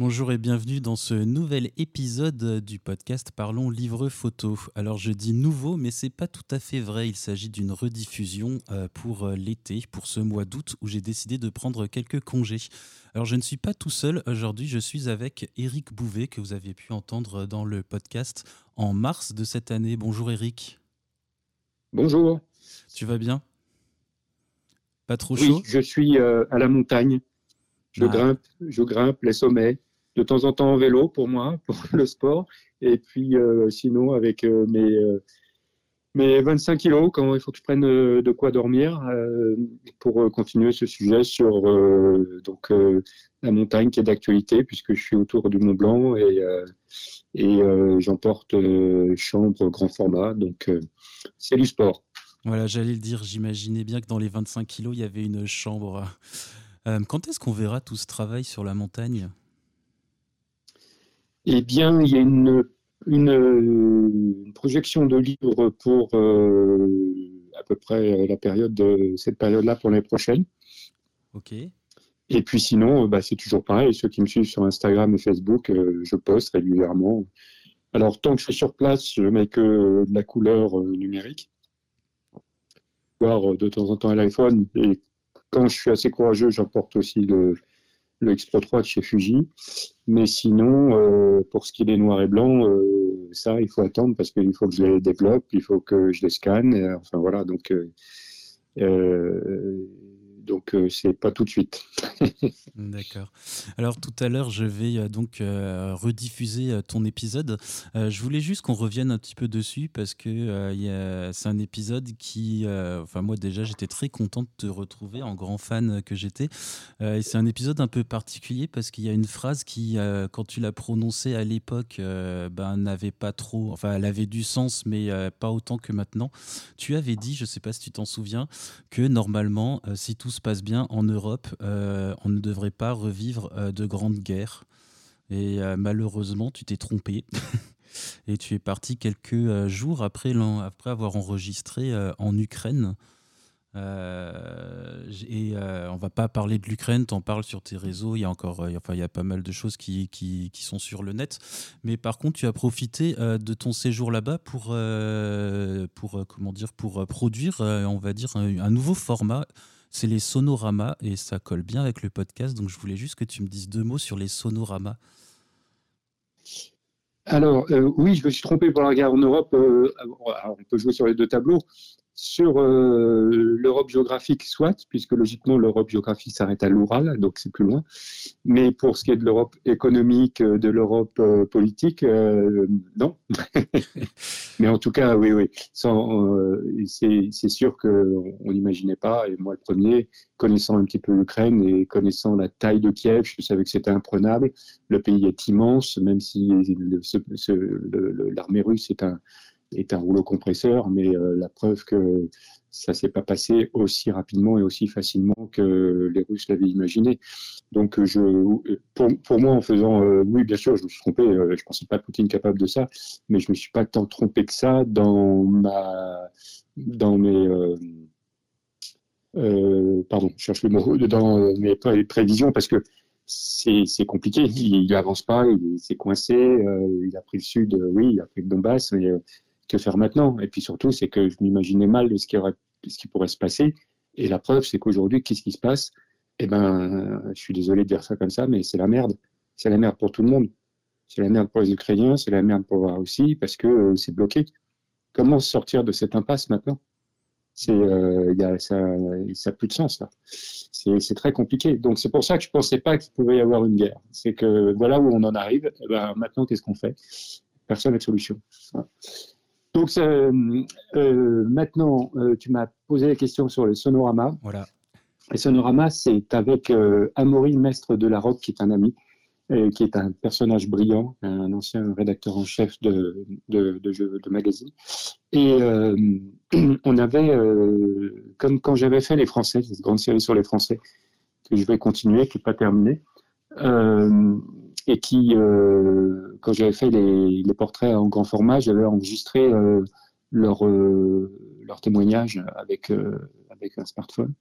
Bonjour et bienvenue dans ce nouvel épisode du podcast Parlons Livre Photo. Alors je dis nouveau, mais c'est pas tout à fait vrai. Il s'agit d'une rediffusion euh, pour euh, l'été, pour ce mois d'août où j'ai décidé de prendre quelques congés. Alors je ne suis pas tout seul aujourd'hui, je suis avec Eric Bouvet que vous avez pu entendre dans le podcast en mars de cette année. Bonjour Eric. Bonjour. Tu vas bien? Pas trop oui, chaud? Je suis euh, à la montagne. Je Ah. grimpe, je grimpe les sommets. De temps en temps en vélo pour moi, pour le sport. Et puis euh, sinon avec euh, mes, euh, mes 25 kilos, quand il faut que je prenne euh, de quoi dormir euh, pour euh, continuer ce sujet sur euh, euh, la montagne qui est d'actualité puisque je suis autour du Mont Blanc et, euh, et euh, j'emporte euh, chambre grand format. Donc euh, c'est du sport. Voilà, j'allais le dire, j'imaginais bien que dans les 25 kilos, il y avait une chambre. Euh, quand est-ce qu'on verra tout ce travail sur la montagne? Eh bien, il y a une, une, euh, une projection de livres pour euh, à peu près la période de cette période-là pour l'année prochaine. Ok. Et puis sinon, euh, bah, c'est toujours pareil. Ceux qui me suivent sur Instagram et Facebook, euh, je poste régulièrement. Alors, tant que je suis sur place, je mets que de la couleur euh, numérique, voire euh, de temps en temps à l'iPhone. Et quand je suis assez courageux, j'emporte aussi le, le X-Pro 3 de chez Fuji. Mais sinon, euh, pour ce qui est des noirs et blancs, euh, ça, il faut attendre parce qu'il faut que je les développe, il faut que je les scanne. et, enfin voilà, donc euh, euh, donc euh, c'est pas tout de suite. D'accord. Alors tout à l'heure, je vais euh, donc euh, rediffuser euh, ton épisode. Je voulais juste qu'on revienne un petit peu dessus parce que c'est un épisode qui, enfin moi déjà, j'étais très content de te retrouver en grand fan que j'étais. Et c'est un épisode un peu particulier parce qu'il y a une phrase qui, quand tu l'as prononcée à l'époque, ben n'avait pas trop, enfin elle avait du sens, mais pas autant que maintenant. Tu avais dit, je sais pas si tu t'en souviens, que normalement, si tout se passe bien en Europe, euh, on ne devrait pas revivre euh, de grandes guerres. Et euh, malheureusement, tu t'es trompé. Et tu es parti quelques jours après, après avoir enregistré en Ukraine. Et euh, on va pas parler de l'Ukraine, t'en parles sur tes réseaux, il y a encore, enfin il y a pas mal de choses qui, qui, sont sur le net. Mais par contre, tu as profité de ton séjour là-bas pour, pour comment dire, pour produire, on va dire, un nouveau format. C'est les sonoramas et ça colle bien avec le podcast. Donc je voulais juste que tu me dises deux mots sur les sonoramas. Alors euh, oui, je me suis trompé pour la guerre en Europe. euh, on peut jouer sur les deux tableaux. Sur euh, l'Europe géographique, soit, puisque logiquement l'Europe géographique s'arrête à l'Oural, donc c'est plus loin. Mais pour ce qui est de l'Europe économique, euh, de l'Europe euh, politique, euh, non. Mais en tout cas, oui, oui. Sans, c'est sûr qu'on n'imaginait pas, et moi le premier, connaissant un petit peu l'Ukraine et connaissant la taille de Kiev, je savais que c'était imprenable. Le pays est immense, même si l'armée russe est un, est un rouleau compresseur, mais euh, la preuve que ça s'est pas passé aussi rapidement et aussi facilement que les Russes l'avaient imaginé. Donc, euh, je, pour, pour moi, en faisant, euh, oui, bien sûr, je me suis trompé. euh, je pensais pas Poutine capable de ça, mais je me suis pas tant trompé que ça dans ma, dans mes, pardon, je cherche le mot, dans mes pré- prévisions parce que c'est compliqué. Il, il avance pas, il s'est coincé, il a pris le sud, oui, il a pris le Donbass, que faire maintenant Et puis surtout, c'est que je m'imaginais mal de ce qui pourrait se passer. Et la preuve, c'est qu'aujourd'hui, qu'est-ce qui se passe? Eh ben, je suis désolé de dire ça comme ça, mais c'est la merde. C'est la merde pour tout le monde. C'est la merde pour les Ukrainiens, c'est la merde pour la Russie, parce que euh, c'est bloqué. Comment sortir de cette impasse maintenant? C'est, euh, y a, ça, ça a plus de sens là. C'est, très compliqué. Donc c'est pour ça que je pensais pas qu'il pouvait y avoir une guerre. C'est que voilà où on en arrive. Eh ben, maintenant, qu'est-ce qu'on fait? Personne n'a de solution. Donc ça, euh, maintenant, euh, tu m'as posé la question sur le sonorama. Voilà. Et Sonorama, c'est avec euh, Amaury Mestre de la Roque, qui est un ami, euh, qui est un personnage brillant, un ancien rédacteur en chef de, de, de, jeux, de magazine. Et euh, on avait, euh, comme quand j'avais fait Les Français, cette grande série sur les Français, que je vais continuer, qui n'est pas terminée, euh, et qui, euh, quand j'avais fait les, portraits en grand format, j'avais enregistré euh, leur, euh, témoignage avec, euh, avec un smartphone.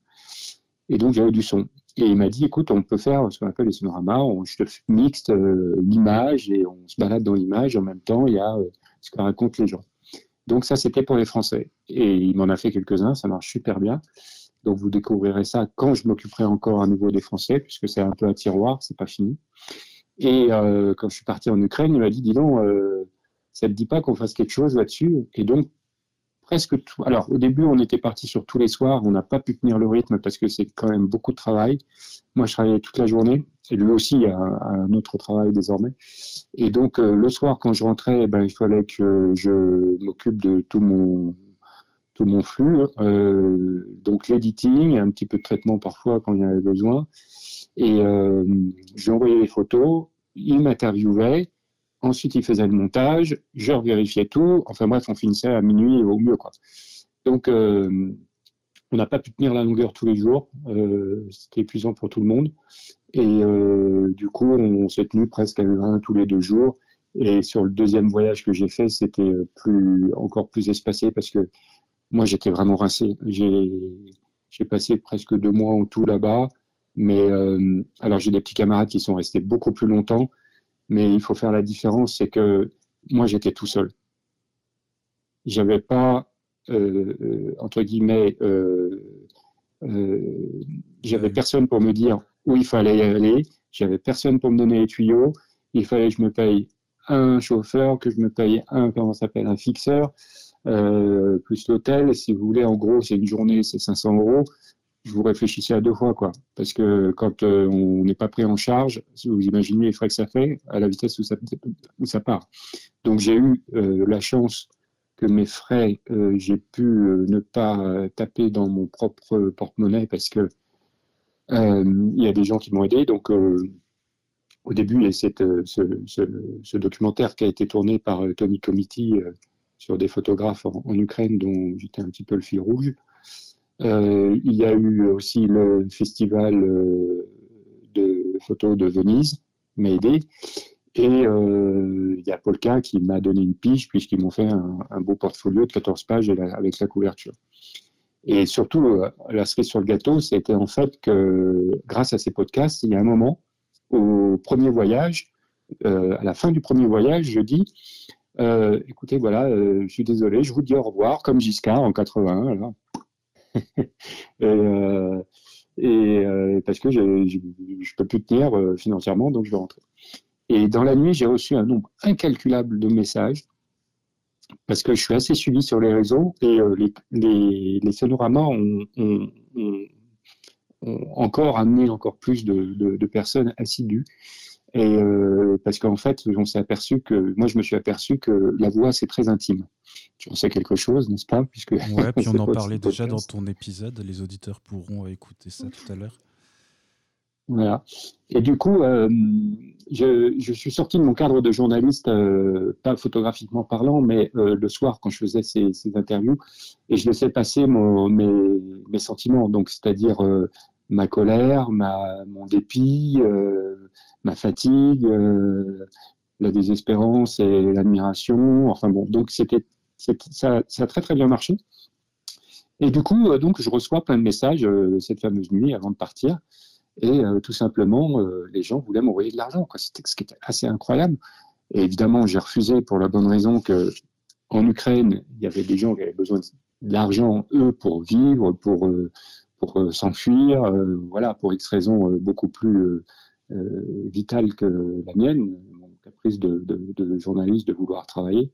Et donc j'avais du son. Et il m'a dit, écoute, on peut faire ce qu'on appelle les sonoramas, on, je te mixte l'image et on se balade dans l'image. En même temps, il y a ce que racontent les gens. Donc ça, c'était pour les Français. Et il m'en a fait quelques-uns, ça marche super bien. Donc vous découvrirez ça quand je m'occuperai encore à nouveau des Français, puisque c'est un peu un tiroir, c'est pas fini. Et euh, quand je suis parti en Ukraine, il m'a dit, dis donc, euh, ça te dit pas qu'on fasse quelque chose là-dessus? Et donc presque tout. Alors au début, on était parti sur tous les soirs, on n'a pas pu tenir le rythme parce que c'est quand même beaucoup de travail. Moi, je travaillais toute la journée, et lui aussi a, un autre travail désormais. Et donc euh, le soir, quand je rentrais, eh ben, il fallait que je m'occupe de tout mon tout mon flux, euh, donc l'editing, un petit peu de traitement parfois quand il y avait besoin. Et euh, je lui envoyais les photos, il m'interviewait, ensuite il faisait le montage, je revérifiais tout. Enfin bref, on finissait à minuit au mieux. Donc euh, on n'a pas pu tenir la longueur tous les jours, euh, c'était épuisant pour tout le monde. Et euh, du coup, on s'est tenu presque à un tous les deux jours. Et sur le deuxième voyage que j'ai fait, c'était plus, encore plus espacé parce que moi, j'étais vraiment rincé. J'ai passé presque deux mois en tout là-bas. Mais euh, alors, j'ai des petits camarades qui sont restés beaucoup plus longtemps. Mais il faut faire la différence, c'est que moi, j'étais tout seul. J'avais pas, euh, euh entre guillemets, j'avais personne pour me dire où il fallait aller. J'avais personne pour me donner les tuyaux. Il fallait que je me paye un chauffeur, que je me paye un, comment s'appelle, un fixeur. Plus l'hôtel. Si vous voulez, en gros, c'est une journée, c'est 500 euros. Vous réfléchissez à deux fois, quoi. Parce que quand euh, on n'est pas pris en charge, vous imaginez les frais que ça fait à la vitesse où ça, part. Donc j'ai eu euh, la chance que mes frais, j'ai pu ne pas taper dans mon propre porte-monnaie parce que il y a des gens qui m'ont aidé. Donc au début, il y a cette, ce, ce, ce, documentaire qui a été tourné par Tony Comiti sur des photographes en, Ukraine dont j'étais un petit peu le fil rouge. Euh, il y a eu aussi le festival euh, de photos de Venise, m'a aidé. Et euh, il y a Polka qui m'a donné une pige puisqu'ils m'ont fait un, beau portfolio de 14 pages avec la couverture. Et surtout, la cerise sur le gâteau, c'était en fait que grâce à ces podcasts, il y a un moment, au premier voyage, à la fin du premier voyage, je dis écoutez, voilà, je suis désolé, je vous dis au revoir, comme Giscard en 81. Euh, et, parce que je ne peux plus tenir financièrement, donc je vais rentrer. Et dans la nuit, j'ai reçu un nombre incalculable de messages parce que je suis assez suivi sur les réseaux et les, les, sonoramas ont, encore amené encore plus de personnes assidues. Et euh, parce qu'en fait, on s'est aperçu que, moi, je me suis aperçu que la voix, c'est très intime. Tu en sais quelque chose, n'est-ce pas? Puisque Ouais, puis on en parlait déjà dans ton épisode. Les auditeurs pourront écouter ça tout à l'heure. Voilà. Et du coup, euh, je, je, suis sorti de mon cadre de journaliste, euh, pas photographiquement parlant, mais euh, le soir quand je faisais ces, ces, interviews, et je laissais passer mon, mes, mes, sentiments, donc c'est-à-dire ma colère, mon dépit, euh, ma fatigue, euh, la désespérance et l'admiration. Enfin bon, donc c'était ça, a très très bien marché. Et du coup, euh, donc je reçois plein de messages cette fameuse nuit avant de partir. Et tout simplement, les gens voulaient m'envoyer de l'argent. C'était ce qui était assez incroyable. Et évidemment, j'ai refusé pour la bonne raison que en Ukraine, il y avait des gens qui avaient besoin d'argent, eux, pour vivre, pour pour euh, s'enfuir, euh, voilà, pour X raisons euh, beaucoup plus vitales que la mienne, mon caprice de, journaliste de vouloir travailler.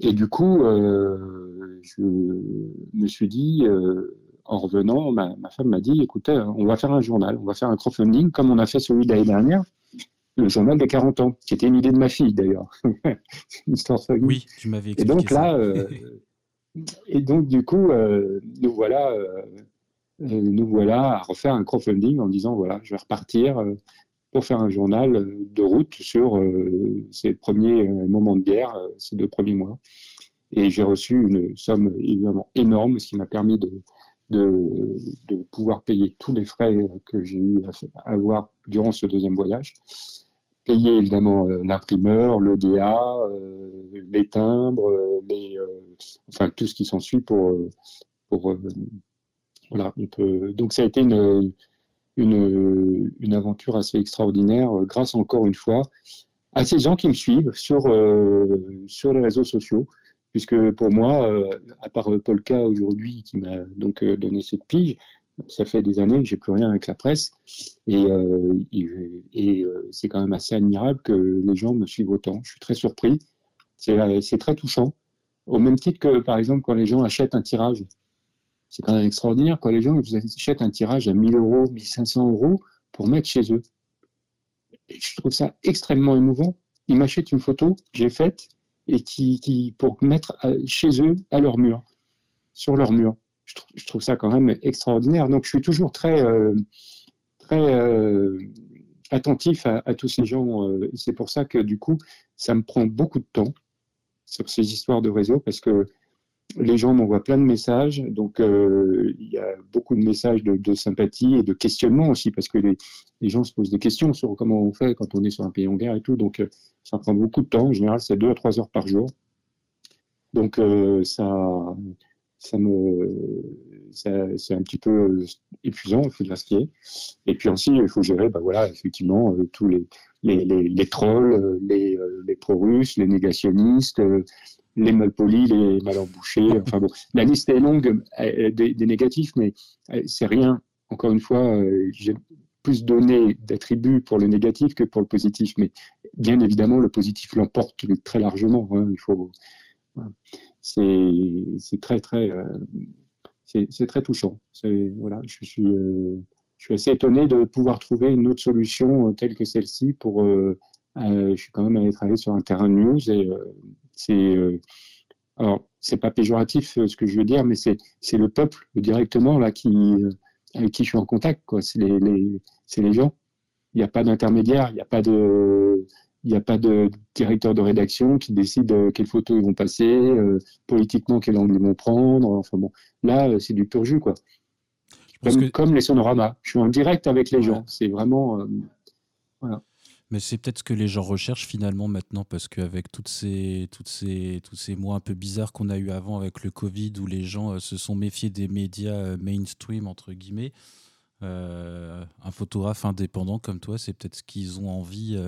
Et du coup, je me suis dit, en revenant, ma, femme m'a dit, écoutez, on va faire un journal, on va faire un crowdfunding, comme on a fait celui de l'année dernière, le journal des 40 ans, qui était une idée de ma fille d'ailleurs. Oui, tu m'avais expliqué. Et donc là, et donc du coup, nous voilà nous voilà à refaire un crowdfunding en disant voilà, je vais repartir euh, pour faire un journal de route sur euh, ces premiers euh, moments de guerre, ces deux premiers mois. Et j'ai reçu une somme évidemment énorme, ce qui m'a permis de, de, pouvoir payer tous les frais que j'ai eu à avoir durant ce deuxième voyage. Payer évidemment l'imprimeur, le DA, les timbres, enfin tout ce qui s'ensuit pour, pour voilà, Donc ça a été une, une, aventure assez extraordinaire grâce encore une fois à ces gens qui me suivent sur, sur les réseaux sociaux puisque pour moi, à part Polka aujourd'hui qui m'a donc donné cette pige, ça fait des années que j'ai plus rien avec la presse et, euh, et euh, c'est quand même assez admirable que les gens me suivent autant. Je suis très surpris. Euh, c'est très touchant. Au même titre que, par exemple, quand les gens achètent un tirage. C'est quand même extraordinaire quand les gens vous achètent un tirage à 1000 euros, 1500 euros pour mettre chez eux. Je trouve ça extrêmement émouvant. Ils m'achètent une photo que j'ai faite et qui, pour mettre chez eux à leur mur, sur leur mur je, trouve, ça quand même extraordinaire. Donc je suis toujours très, euh, très euh, attentif à, tous ces gens. Euh, c'est pour ça que du coup, ça me prend beaucoup de temps sur ces histoires de réseau parce que les gens m'envoient plein de messages, donc il y a beaucoup de messages de, sympathie et de questionnement aussi, parce que les, gens se posent des questions sur comment on fait quand on est sur un pays en guerre et tout, donc ça prend beaucoup de temps, en général c'est deux à trois heures par jour. Donc ça, ça me, c'est un petit peu épuisant, il faut dire ce qui est. Et puis aussi, il faut gérer, bah voilà, effectivement, euh, tous les, les, les, trolls, euh, les, euh, les pro-russes, les négationnistes, les malpolis, les mal embouchés. Enfin bon, la liste est longue des, des négatifs, mais c'est rien. Encore une fois, j'ai plus donné d'attributs pour le négatif que pour le positif, mais bien évidemment, le positif l'emporte très largement. Hein, il faut. C'est très très euh, c'est très touchant. Voilà, je suis euh, je suis assez étonné de pouvoir trouver une autre solution euh, telle que celle-ci pour. je suis quand même allé travailler sur un terrain de news et c'est alors c'est pas péjoratif ce que je veux dire, mais c'est le peuple directement là qui avec qui je suis en contact quoi. C'est les, les les gens. Il n'y a pas d'intermédiaire, il n'y a pas de il a pas de directeur de rédaction qui décide euh, quelles photos ils vont passer, euh, politiquement quel angle ils vont prendre. Enfin bon, là, euh, c'est du pur jus, quoi. Comme, les sonoramas. Je suis en direct avec les gens. C'est vraiment. voilà. Mais c'est peut-être ce que les gens recherchent finalement maintenant, parce qu'avec toutes ces, toutes ces, tous ces mois un peu bizarres qu'on a eu avant avec le Covid, où les gens se sont méfiés des médias mainstream, entre guillemets, un photographe indépendant comme toi, c'est peut-être ce qu'ils ont envie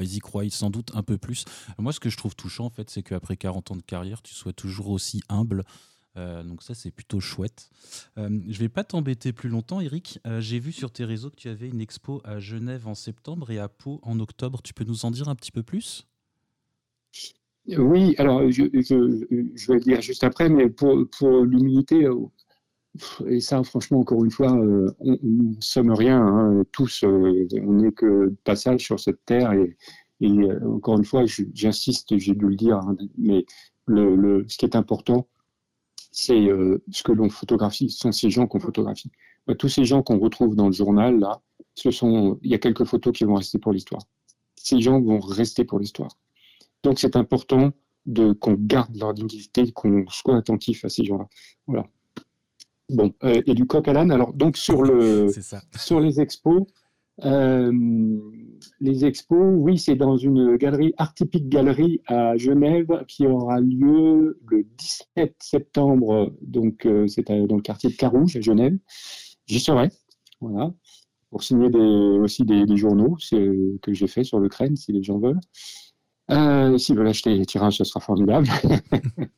ils y croient sans doute un peu plus. Moi, ce que je trouve touchant, en fait, c'est qu'après 40 ans de carrière, tu sois toujours aussi humble. Euh, donc ça, c'est plutôt chouette. Euh, je vais pas t'embêter plus longtemps, Eric. Euh, j'ai vu sur tes réseaux que tu avais une expo à Genève en septembre et à Pau en octobre. Tu peux nous en dire un petit peu plus? Oui, alors je, vais le dire juste après, mais pour, pour l'humilité, et ça, franchement, encore une fois, euh, on ne somme rien. Hein, tous, euh, on n'est que passage sur cette terre. Et, euh, encore une fois, j'insiste, j'ai dû le dire, hein, mais le, ce qui est important, c'est ce que l'on photographie, ce sont ces gens qu'on photographie. tous ces gens qu'on retrouve dans le journal, là, ce sont, il y a quelques photos qui vont rester pour l'histoire. Ces gens vont rester pour l'histoire. Donc, c'est important de qu'on garde leur dignité, qu'on soit attentif à ces gens-là. Voilà. Bon, euh, et du coq à l'âne. Alors, donc, sur, le, sur les expos, euh, les expos, oui, c'est dans une galerie, Artipic Galerie à Genève, qui aura lieu le 17 septembre. Donc, euh, c'est dans le quartier de Carouge, à Genève. J'y serai, voilà, pour signer aussi des, des journaux que j'ai fait sur l'Ukraine, si les gens veulent. Euh, S'ils veulent acheter les tirages, ce sera formidable.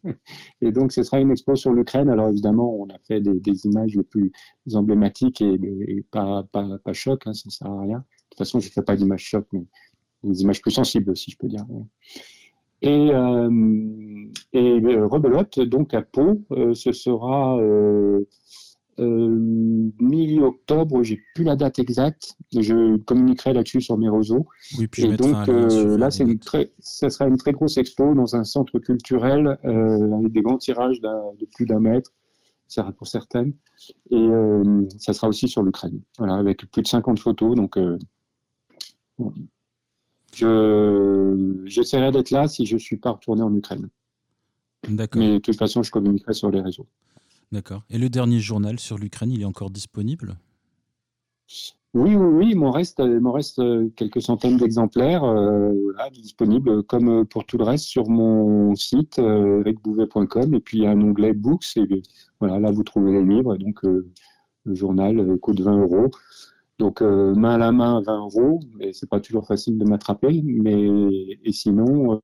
et donc, ce sera une expo sur l'Ukraine. Alors, évidemment, on a fait des, images les plus emblématiques et, pas, pas, pas, choc, hein, ça ne sert à rien. De toute façon, je ne fais pas d'images choc, mais des images plus sensibles, si je peux dire. Et, euh, et euh, Rebelote, donc à Pau, euh, ce sera euh, mi-octobre, j'ai plus la date exacte. Je communiquerai là-dessus sur mes réseaux. Oui, puis et donc euh, là, c'est une très, ça sera une très grosse expo dans un centre culturel euh, avec des grands tirages de plus d'un mètre, ça pour certaines. Et ça sera aussi sur l'Ukraine, voilà, avec plus de 50 photos. Donc, je, j'essaierai d'être là si je suis pas retourné en Ukraine. D'accord. Mais de toute façon, je communiquerai sur les réseaux. D'accord. Et le dernier journal sur l'Ukraine, il est encore disponible? Oui, oui, oui, il m'en reste, euh, quelques centaines d'exemplaires euh, disponibles, comme euh, pour tout le reste, sur mon site, euh, et puis il y a un onglet Books, et voilà, là vous trouvez les livres, donc le journal coûte 20 euros. Donc main à la main, 20 euros, mais c'est pas toujours facile de m'attraper. Mais et sinon,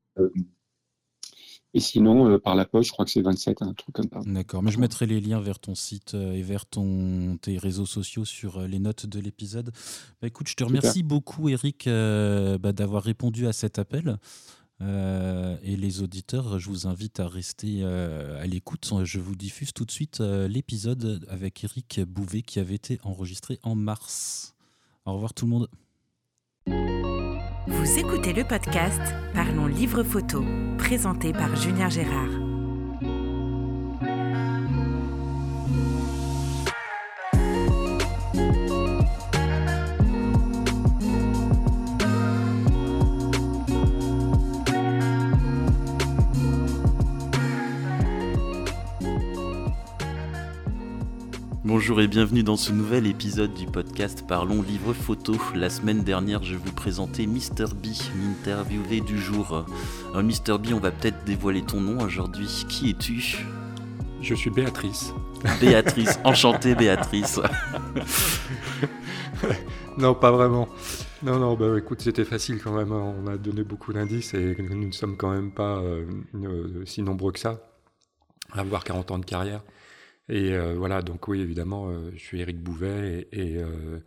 et sinon, par la poche, je crois que c'est 27, un truc comme ça. D'accord, mais je mettrai les liens vers ton site et vers ton, tes réseaux sociaux sur les notes de l'épisode. Bah, écoute, je te remercie beaucoup, Eric, bah, d'avoir répondu à cet appel. Euh, et les auditeurs, je vous invite à rester euh, à l'écoute. Je vous diffuse tout de suite euh, l'épisode avec Eric Bouvet qui avait été enregistré en mars. Au revoir tout le monde. Vous écoutez le podcast Parlons Livre Photo, présenté par Julien Gérard. Bonjour et bienvenue dans ce nouvel épisode du podcast Parlons Livre Photo. La semaine dernière, je vous présentais Mr. B, l'interviewé du jour. Alors, Mr. B, on va peut-être dévoiler ton nom aujourd'hui. Qui es-tu? Je suis Béatrice. Béatrice, enchantée Béatrice. non, pas vraiment. Non, non, bah écoute, c'était facile quand même. Hein. On a donné beaucoup d'indices et nous ne sommes quand même pas euh, euh, si nombreux que ça à avoir 40 ans de carrière. Et euh, voilà, donc oui, évidemment, euh, je suis Eric Bouvet et, euh,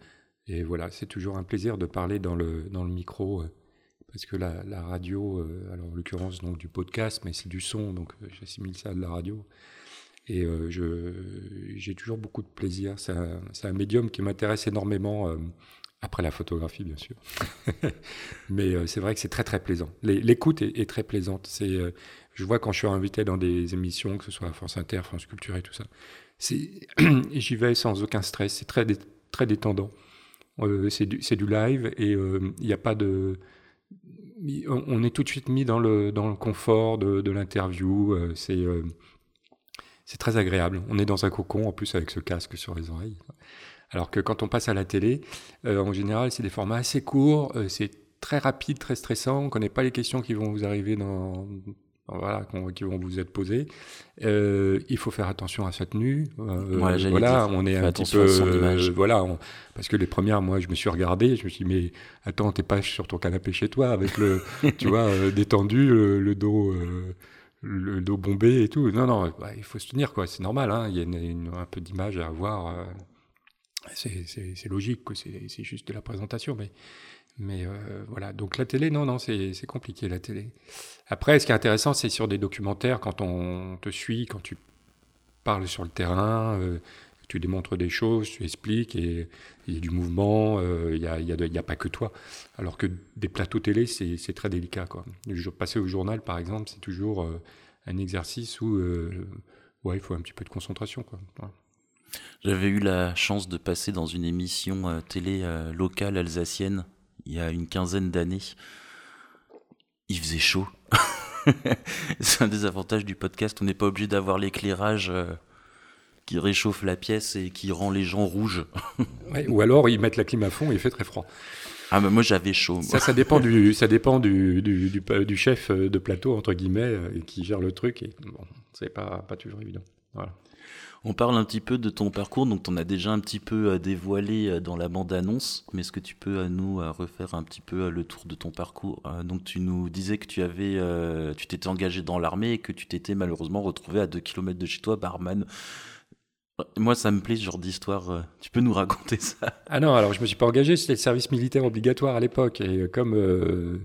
et, voilà, c'est toujours un plaisir de parler dans le, dans le micro parce que la, radio, alors en l'occurrence donc du podcast, mais c'est du son, donc j'assimile ça à de la radio. Et j'ai toujours beaucoup de plaisir. C'est un, un, médium qui m'intéresse énormément. Après la photographie, bien sûr. Mais c'est vrai que c'est très très plaisant. L'écoute est, est, très plaisante. C'est je vois quand je suis invité dans des émissions, que ce soit France Inter, France Culture et tout ça, j'y vais sans aucun stress, c'est très, détendant. Euh, c'est du, live et euh, il n'y a pas de. On est tout de suite mis dans le, confort de, l'interview. Euh, c'est très agréable. On est dans un cocon en plus avec ce casque sur les oreilles. Alors que quand on passe à la télé, en général, c'est des formats assez courts, c'est très rapide, très stressant. On ne connaît pas les questions qui vont vous arriver dans, voilà, qui vont vous être posées. Euh, il faut faire attention à sa tenue. Euh, voilà, on est un petit peu, euh, voilà, parce que les premières, moi, je me suis regardé, je me suis dit, mais attends, t'es pas sur ton canapé chez toi avec le, tu vois, détendu, le, dos, le dos bombé et tout. Non, non, bah, il faut se tenir, quoi. C'est normal, hein. Il y a un peu d'image à avoir. c'est logique, c'est juste de la présentation, mais mais euh, voilà, donc la télé, non, non, c'est compliqué la télé. Après, ce qui est intéressant, c'est sur des documentaires, quand on te suit, quand tu parles sur le terrain, euh, tu démontres des choses, tu expliques, et il y a du mouvement, euh, il n'y a, y a, y a, pas que toi. Alors que des plateaux télé, c'est très délicat. Quoi. Passer au journal, par exemple, c'est toujours un exercice où ouais, il faut un petit peu de concentration. Quoi. J'avais eu la chance de passer dans une émission télé locale alsacienne il y a une quinzaine d'années. Il faisait chaud. c'est un des avantages du podcast. On n'est pas obligé d'avoir l'éclairage euh, qui réchauffe la pièce et qui rend les gens rouges. ou alors ils mettent la clim à fond et il fait très froid. Ah mais moi j'avais chaud. Ça, ça dépend du, ça dépend du, du, du, chef de plateau entre guillemets euh, qui gère le truc et bon, c'est pas pas toujours évident. Voilà. On parle un petit peu de ton parcours, donc on a déjà un petit peu euh, dévoilé euh, dans la bande-annonce, mais est-ce que tu peux à nous refaire un petit peu le tour de ton parcours Donc tu nous disais que tu avais, euh, tu t'étais engagé dans l'armée et que tu t'étais malheureusement retrouvé à 2 km de chez toi, barman. Moi, ça me plaît ce genre d'histoire. Tu peux nous raconter ça? Ah non, alors je me suis pas engagé, c'était le service militaire obligatoire à l'époque. Et comme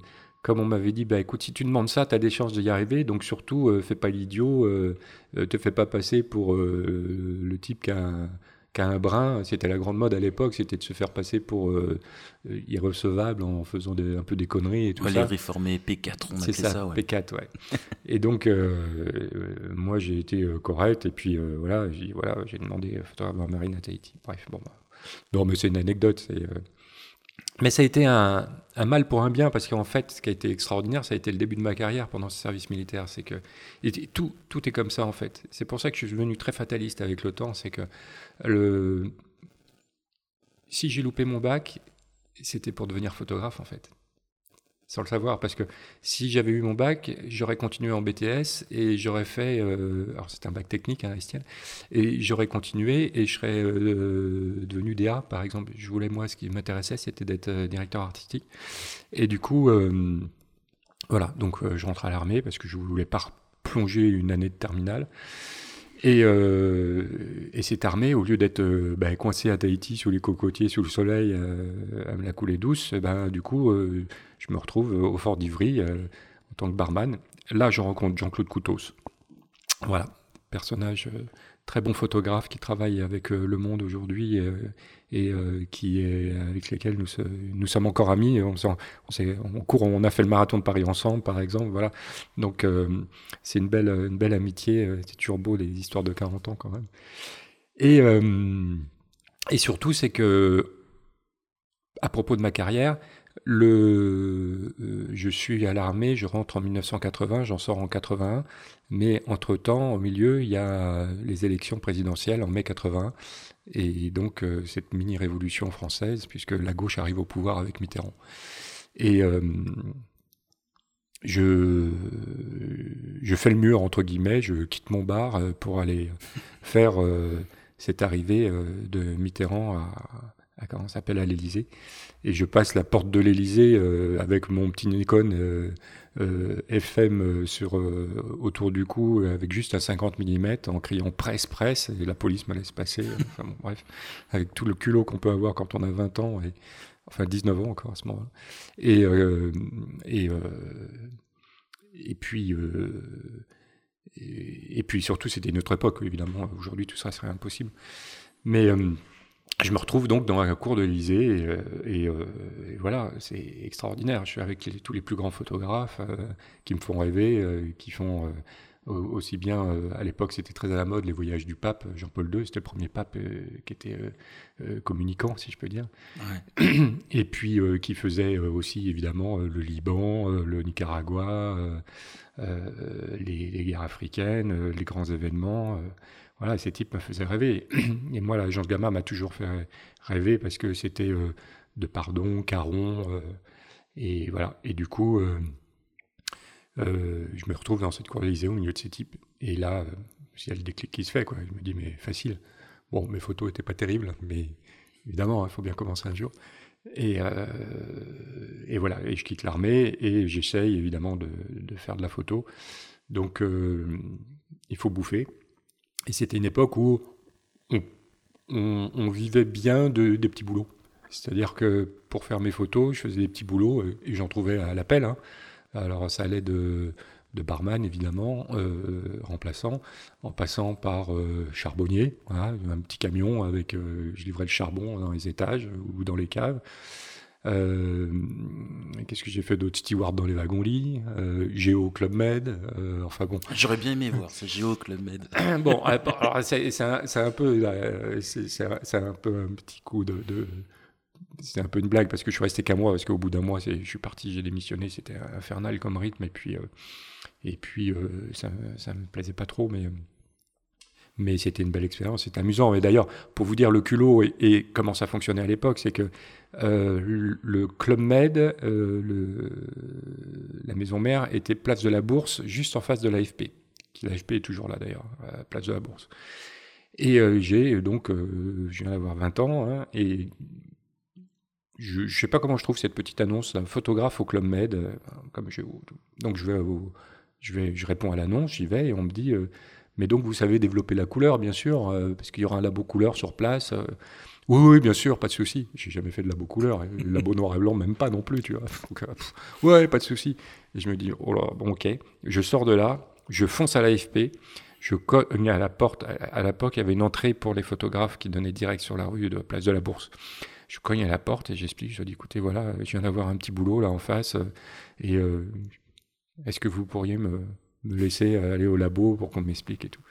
comme on m'avait dit, bah écoute, si tu demandes ça, tu as des chances d'y arriver, donc surtout, euh, fais pas l'idiot, euh, euh, te fais pas passer pour le type qui a, un, qui a, un, brin. C'était la grande mode à l'époque, c'était de se faire passer pour irrecevable en faisant des, un peu des conneries et tout ça. Les réformés P4, on appelait ça. ça ouais. P4, ouais. et donc, moi, j'ai été correct, et puis voilà, j'ai voilà, demandé photographe Marine à Tahiti. Bref, bon, bah. non, mais c'est une anecdote, c'est mais ça a été un, mal pour un bien, parce qu'en fait, ce qui a été extraordinaire, ça a été le début de ma carrière pendant ce service militaire. C'est que tout, est comme ça, en fait. C'est pour ça que je suis devenu très fataliste avec le temps. C'est que si j'ai loupé mon bac, c'était pour devenir photographe, en fait. Sans le savoir, parce que si j'avais eu mon bac, j'aurais continué en BTS et j'aurais fait, euh, alors c'est un bac technique, hein, Estienne, et j'aurais continué et je serais euh, devenu DA, par exemple. Je voulais, moi, ce qui m'intéressait, c'était d'être euh, directeur artistique. Et du coup, voilà, donc je rentre à l'armée parce que je voulais pas plonger une année de terminale. Et, et, cette armée, au lieu d'être ben, coincée à Tahiti sous les cocotiers, sous le soleil, à la coulée douce, ben, du coup, je me retrouve euh, au Fort d'Ivry euh, en tant que barman. Là, je rencontre Jean-Claude Coutos. Voilà, personnage euh, très bon photographe qui travaille avec Le Monde aujourd'hui et qui est avec lesquels nous, sommes encore amis. On, court, on a fait le marathon de Paris ensemble, par exemple. Voilà. Donc c'est une belle, amitié. C'est toujours beau les histoires de 40 ans quand même. Et, surtout, c'est que à propos de ma carrière, euh, je suis à l'armée, je rentre en 1980, j'en sors en 81, mais entre-temps, au milieu, il y a les élections présidentielles en mai 81, et donc euh, cette mini-révolution française, puisque la gauche arrive au pouvoir avec Mitterrand. Et euh, je, je fais le mur, entre guillemets, je quitte mon bar pour aller faire cette arrivée de Mitterrand à à comment s'appelle à l'Élysée. Et je passe la porte de l'Élysée euh, avec mon petit Nikon euh, euh, FM sur, autour du cou, avec juste un 50 mm, en criant presse, presse, et la police me laisse passer. enfin, bon, bref, avec tout le culot qu'on peut avoir quand on a 20 ans, et, enfin 19 ans encore à ce moment-là. Et, et, et puis. Et, et, puis surtout, c'était une autre époque, évidemment. Aujourd'hui, tout ça serait impossible. Mais je me retrouve donc dans la cour de l'Élysée et, euh, euh, et, voilà, c'est extraordinaire. Je suis avec tous les plus grands photographes euh, qui me font rêver, qui font aussi bien, à l'époque c'était très à la mode, les voyages du pape, Jean-Paul II, c'était le premier pape qui était communicant, si je peux dire. Et puis qui faisait aussi évidemment le Liban, le Nicaragua, les, les, guerres africaines, les grands événements voilà, ces types me faisaient rêver. Et moi, l'agence Gamma m'a toujours fait rêver parce que c'était euh, de Pardon, Caron, euh, et voilà. Et du coup, euh, je me retrouve dans cette cour d'Élysée au milieu de ces types. Et là, il y a le déclic qui se fait, quoi. Je me dis, mais facile. Bon, mes photos n'étaient pas terribles, mais évidemment, il faut bien commencer un jour. Et, et, voilà, et je quitte l'armée et j'essaye évidemment de, de, faire de la photo. Donc, il faut bouffer. Et c'était une époque où on, vivait bien de, des petits boulots. C'est-à-dire que pour faire mes photos, je faisais des petits boulots et j'en trouvais à l'appel. Hein. Alors ça allait de, barman évidemment, euh, remplaçant, en passant par euh, charbonnier, un petit camion avec, euh, je livrais le charbon dans les étages ou dans les caves. Euh, qu'est-ce que j'ai fait d'autre? Steward dans les wagons-lits, euh, Géo Club Med, euh, enfin bon. J'aurais bien aimé voir ce Géo Club Med. bon, alors c'est un, un, peu, c'est un peu un petit coup de, de c'est un peu une blague parce que je suis resté qu'à moi parce qu'au bout d'un mois je suis parti j'ai démissionné c'était infernal comme rythme et puis et puis ça ça me plaisait pas trop mais mais c'était une belle expérience, c'était amusant. Et d'ailleurs, pour vous dire le culot et, comment ça fonctionnait à l'époque, c'est que euh, le Club Med, euh, la maison mère, était place de la Bourse, juste en face de l'AFP. L'AFP est toujours là d'ailleurs, place de la Bourse. Et euh, j'ai donc, je viens d'avoir 20 ans, hein, et je ne sais pas comment je trouve cette petite annonce, un photographe au Club Med, donc je vais, je vais, je réponds à l'annonce, j'y vais et on me dit mais donc, vous savez développer la couleur, bien sûr, euh, parce qu'il y aura un labo couleur sur place. Euh. Oui, oui, bien sûr, pas de souci. J'ai jamais fait de labo couleur. le labo noir et blanc, même pas non plus, tu vois. Euh, ouais, pas de souci. Je me dis, oh là, bon, ok. Je sors de là, je fonce à l'AFP. Je cogne à la porte. À l'époque, il y avait une entrée pour les photographes qui donnait direct sur la rue de Place de la Bourse. Je cogne à la porte et j'explique. Je dis, écoutez, voilà, je viens d'avoir un petit boulot là en face. Et est-ce que vous pourriez me, me laisser aller au labo pour qu'on m'explique et tout.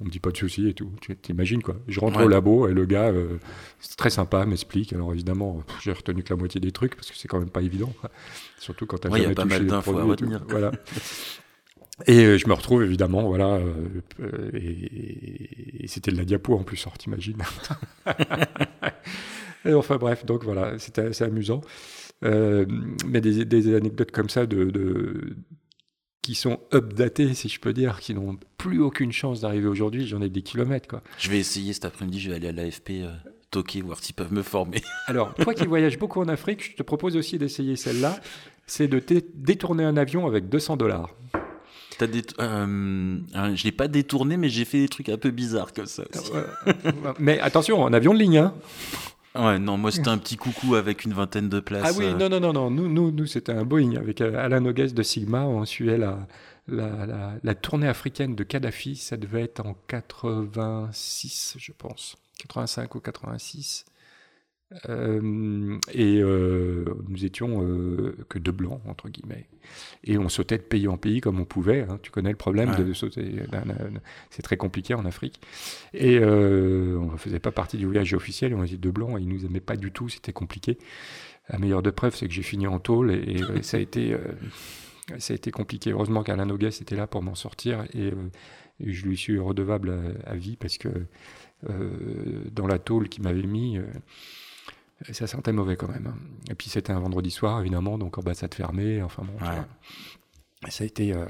On me dit pas de souci et tout. Tu t'imagines quoi Je rentre au labo et le gars, euh, c'est très sympa, m'explique. Alors évidemment, j'ai retenu que la moitié des trucs parce que c'est quand même pas évident. Surtout quand tu ouais, jamais touché les produits. Voilà. Et euh, je me retrouve évidemment, voilà, euh, et, c'était de la diapo en plus, t'imagines. et enfin bref, donc voilà, c'était assez amusant. mais des, des, anecdotes comme ça de, de qui sont updatés, si je peux dire, qui n'ont plus aucune chance d'arriver aujourd'hui, j'en ai des kilomètres. Quoi. Je vais essayer cet après-midi, je vais aller à l'AFP euh, toquer, voir s'ils peuvent me former. Alors, toi qui voyages beaucoup en Afrique, je te propose aussi d'essayer celle-là, c'est de détourner un avion avec 200 dollars. As euh, je l'ai pas détourné, mais j'ai fait des trucs un peu bizarres comme ça. mais attention, un avion de ligne. Hein. Ouais, non, moi c'était un petit coucou avec une vingtaine de places. Ah oui, euh. non, non, non, non. Nous, nous, nous c'était un Boeing avec euh, Alain Noguès de Sigma. On suivait la, la, la, la, tournée africaine de Kadhafi. Ça devait être en 86, je pense. 85 ou 86. Euh, et euh, nous étions euh, que deux blancs, entre guillemets. Et on sautait de pays en pays comme on pouvait. Hein. Tu connais le problème de sauter. C'est très compliqué en Afrique. Et on ne faisait pas partie du voyage officiel. On était deux blancs et ils nous aimaient pas du tout. C'était compliqué. La meilleure de preuve, c'est que j'ai fini en tôle et, ça, a été, ça a été compliqué. Heureusement qu'Alain Noguès était là pour m'en sortir et, je lui suis redevable à, à vie parce que dans la tôle qu'il m'avait mis, ça sentait mauvais quand même. Hein. Et puis c'était un vendredi soir, évidemment, donc ambassade fermée. Enfin bon, ça a été. Euh,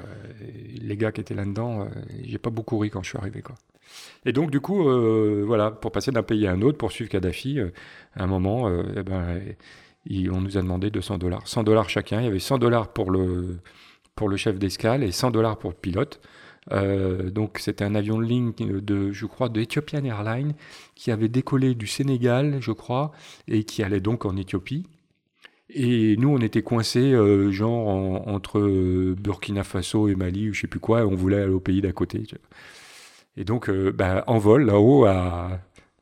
les gars qui étaient là-dedans, euh, j'ai pas beaucoup ri quand je suis arrivé, quoi. Et donc, du coup, euh, voilà, pour passer d'un pays à un autre, pour suivre Kadhafi, à un moment, eh ben, on nous a demandé 200 dollars. 100 dollars chacun. Il y avait 100 dollars pour le, pour le chef d'escale et 100 dollars pour le pilote. Euh, donc c'était un avion de ligne de, je crois, de Ethiopian Airlines qui avait décollé du Sénégal, je crois, et qui allait donc en Éthiopie. Et nous, on était coincés, euh, genre entre euh, Burkina Faso et Mali, ou je sais plus quoi, et on voulait aller au pays d'à côté. Et donc, bah, en vol, là-haut, à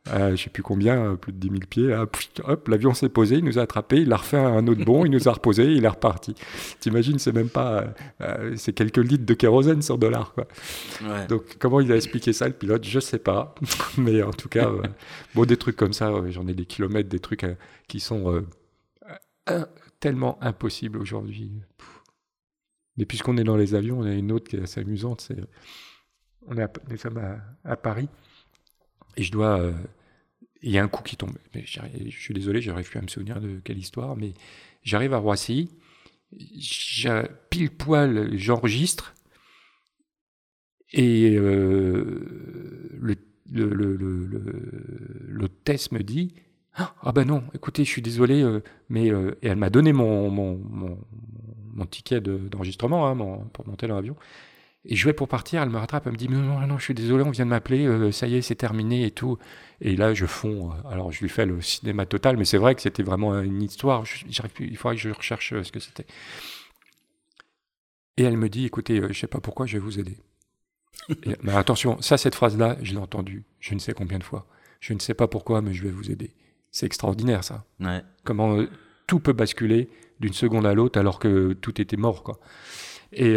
euh, je sais plus combien, euh, plus de 10 000 pieds. Là, hop, l'avion s'est posé, il nous a attrapé, il a refait un autre bond, il nous a reposé, il est reparti. T'imagines, c'est même pas, euh, c'est quelques litres de kérosène sur dollar, quoi. Donc, comment il a expliqué ça, le pilote, je sais pas. Mais en tout cas, bon, des trucs comme ça, j'en ai des kilomètres, des trucs qui sont tellement impossibles aujourd'hui. Mais puisqu'on est dans les avions, on a une autre qui est assez amusante, c'est, on est nous sommes à Paris. Et je dois. Euh, il y a un coup qui tombe. Mais je suis désolé, j'arrive plus à me souvenir de quelle histoire, mais j'arrive à Roissy, pile poil, j'enregistre, et euh, le, le, test me dit Ah ben non, écoutez, je suis désolé, euh, mais. et elle m'a donné mon, mon, mon, ticket d'enregistrement hein, pour monter dans l'avion. Et je vais pour partir, elle me rattrape, elle me dit non, non, non, je suis désolé, on vient de m'appeler, euh, ça y est, c'est terminé et tout. Et là, je fonds. Euh, alors, je lui fais le cinéma total, mais c'est vrai que c'était vraiment une histoire. Plus, il faudrait que je recherche euh, ce que c'était. Et elle me dit, écoutez, je ne sais pas pourquoi, je vais vous aider. mais attention, ça, cette phrase-là, je l'ai entendue, je ne sais combien de fois. Je ne sais pas pourquoi, mais je vais vous aider. C'est extraordinaire, ça. Ouais. Comment tout peut basculer d'une seconde à l'autre alors que tout était mort, quoi. Et,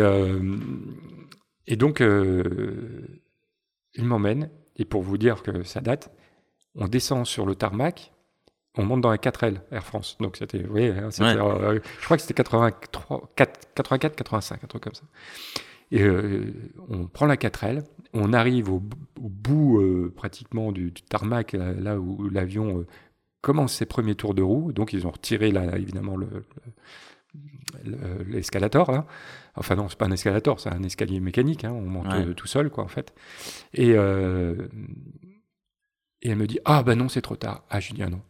et donc, euh, il m'emmène, et pour vous dire que ça date, on descend sur le tarmac, on monte dans un 4L Air France. Donc c'était, vous voyez, hein, euh, je crois que c'était 84, 85, un truc comme ça. Et euh, on prend la 4L, on arrive au, bout pratiquement du, tarmac, là, où l'avion commence ses premiers tours de roue. Donc ils ont retiré là, évidemment le, l'escalator là. Enfin non, c'est pas un escalator, c'est un escalier mécanique. Hein, on monte euh, tout seul quoi en fait. Et, euh, et elle me dit ah ben non c'est trop tard. Ah je dis ah non.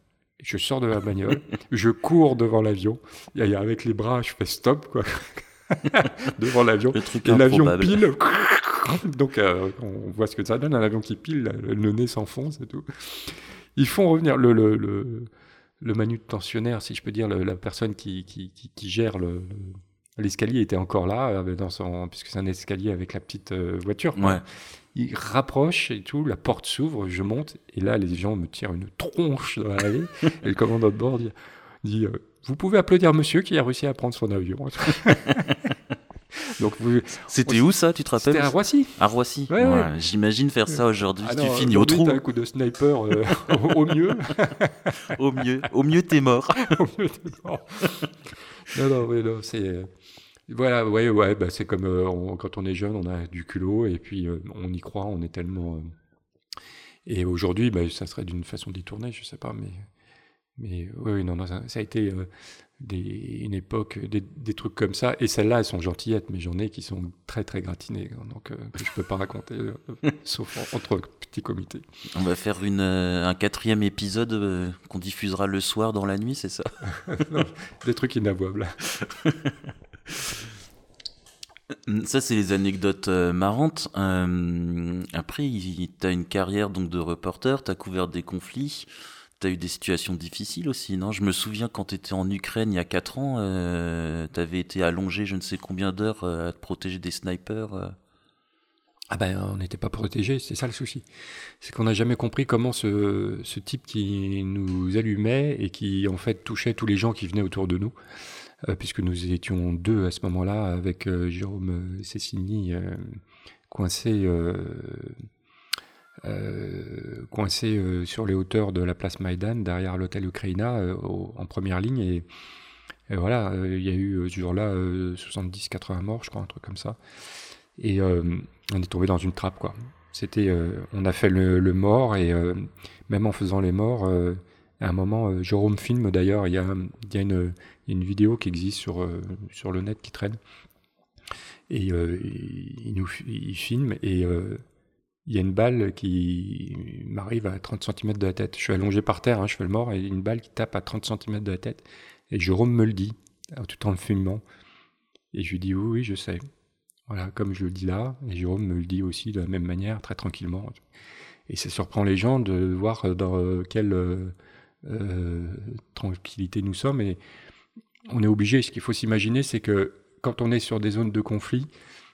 Je sors de la bagnole, je cours devant l'avion. Et avec les bras, je fais stop quoi. devant l'avion. Et l'avion pile. Donc euh, on voit ce que ça donne, un avion qui pile, le nez s'enfonce et tout. Ils font revenir le, le, le le manutentionnaire, si je peux dire, la personne qui, qui, qui, gère le, l'escalier était encore là, euh, dans son, puisque c'est un escalier avec la petite euh, voiture. Il rapproche et tout, la porte s'ouvre, je monte, et là, les gens me tirent une tronche dans l'allée. et le commandant de bord dit, dit euh, Vous pouvez applaudir monsieur qui a réussi à prendre son avion. Donc C'était où ça, tu te rappelles? C'était à Roissy. À Roissy. J'imagine faire ça aujourd'hui. Ah tu finis au trou. un coup de sniper euh, au, mieux. au mieux. Au mieux, t'es mort. au mieux, t'es mort. Non, non, oui, non, c'est. Euh, voilà, ouais, ouais, bah, c'est comme euh, quand on est jeune, on a du culot et puis on y croit, on est tellement. Et aujourd'hui, bah, ça serait d'une façon détournée, je sais pas, mais mais oui, non, non ça, a été des, une époque, des, des, trucs comme ça. Et celles-là, elles sont gentillettes, mais j'en ai qui sont très très gratinées, donc euh, que je peux pas raconter, euh, sauf entre petits comités. On va faire une, euh, un quatrième épisode qu'on diffusera le soir dans la nuit, c'est ça? Des trucs inavouables. Ça, c'est les anecdotes marrantes. après, tu as une carrière donc de reporter, tu as couvert des conflits. As eu des situations difficiles aussi, non? Je me souviens quand tu étais en Ukraine il y a 4 ans, euh, tu avais été allongé je ne sais combien d'heures euh, à te protéger des snipers. Euh? Ah ben on n'était pas protégé, c'est ça le souci. C'est qu'on n'a jamais compris comment ce, ce, type qui nous allumait et qui en fait touchait tous les gens qui venaient autour de nous, puisque nous étions deux à ce moment-là avec Jérôme Cessini coincé euh, coincé euh, sur les hauteurs de la place Maïdan, derrière l'hôtel Ukraina, euh, en première ligne. Et, voilà, il y a eu ce jour-là 70-80 morts, je crois, un truc comme ça. Et on est tombé dans une trappe, quoi. C'était, on a fait le, mort et même en faisant les morts, à un moment, Jérôme filme d'ailleurs. Il y a, y a une, une, vidéo qui existe sur sur le net qui traîne et il, nous, il filme et il y a une balle qui m'arrive à 30 cm de la tête. Je suis allongé par terre, hein, je fais le mort, et une balle qui tape à 30 cm de la tête. Et Jérôme me le dit, tout en le fumant. Et je lui dis oui, oui, je sais. Voilà, comme je le dis là, et Jérôme me le dit aussi de la même manière, très tranquillement. Et ça surprend les gens de voir dans quelle euh, tranquillité nous sommes. Et on est obligé, ce qu'il faut s'imaginer, c'est que quand on est sur des zones de conflit,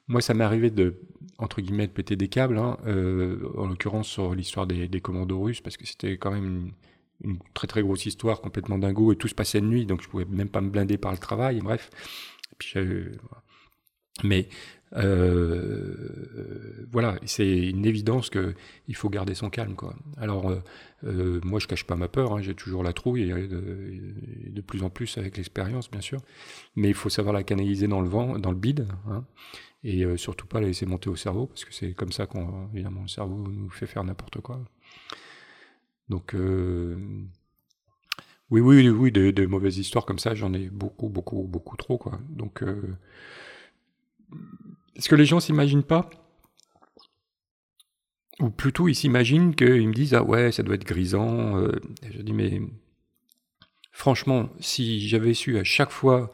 moi, ça m'est arrivé de, entre guillemets, de péter des câbles, hein, euh, en l'occurrence sur l'histoire des, commandos russes, parce que c'était quand même une, très très grosse histoire, complètement dingo, et tout se passait de nuit, donc je pouvais même pas me blinder par le travail, bref. mais euh, voilà, c'est une évidence que il faut garder son calme, quoi. Alors, euh, moi, je cache pas ma peur, hein, j'ai toujours la trouille, de, plus en plus avec l'expérience, bien sûr, mais il faut savoir la canaliser dans le vent, dans le bide, hein, et euh, surtout pas la laisser monter au cerveau parce que c'est comme ça qu'on évidemment le cerveau nous fait faire n'importe quoi. Donc euh, oui oui oui de, mauvaises histoires comme ça j'en ai beaucoup beaucoup beaucoup trop quoi. Donc euh, est-ce que les gens s'imaginent pas? Ou plutôt ils s'imaginent qu'ils me disent ah ouais ça doit être grisant. je dis mais franchement si j'avais su à chaque fois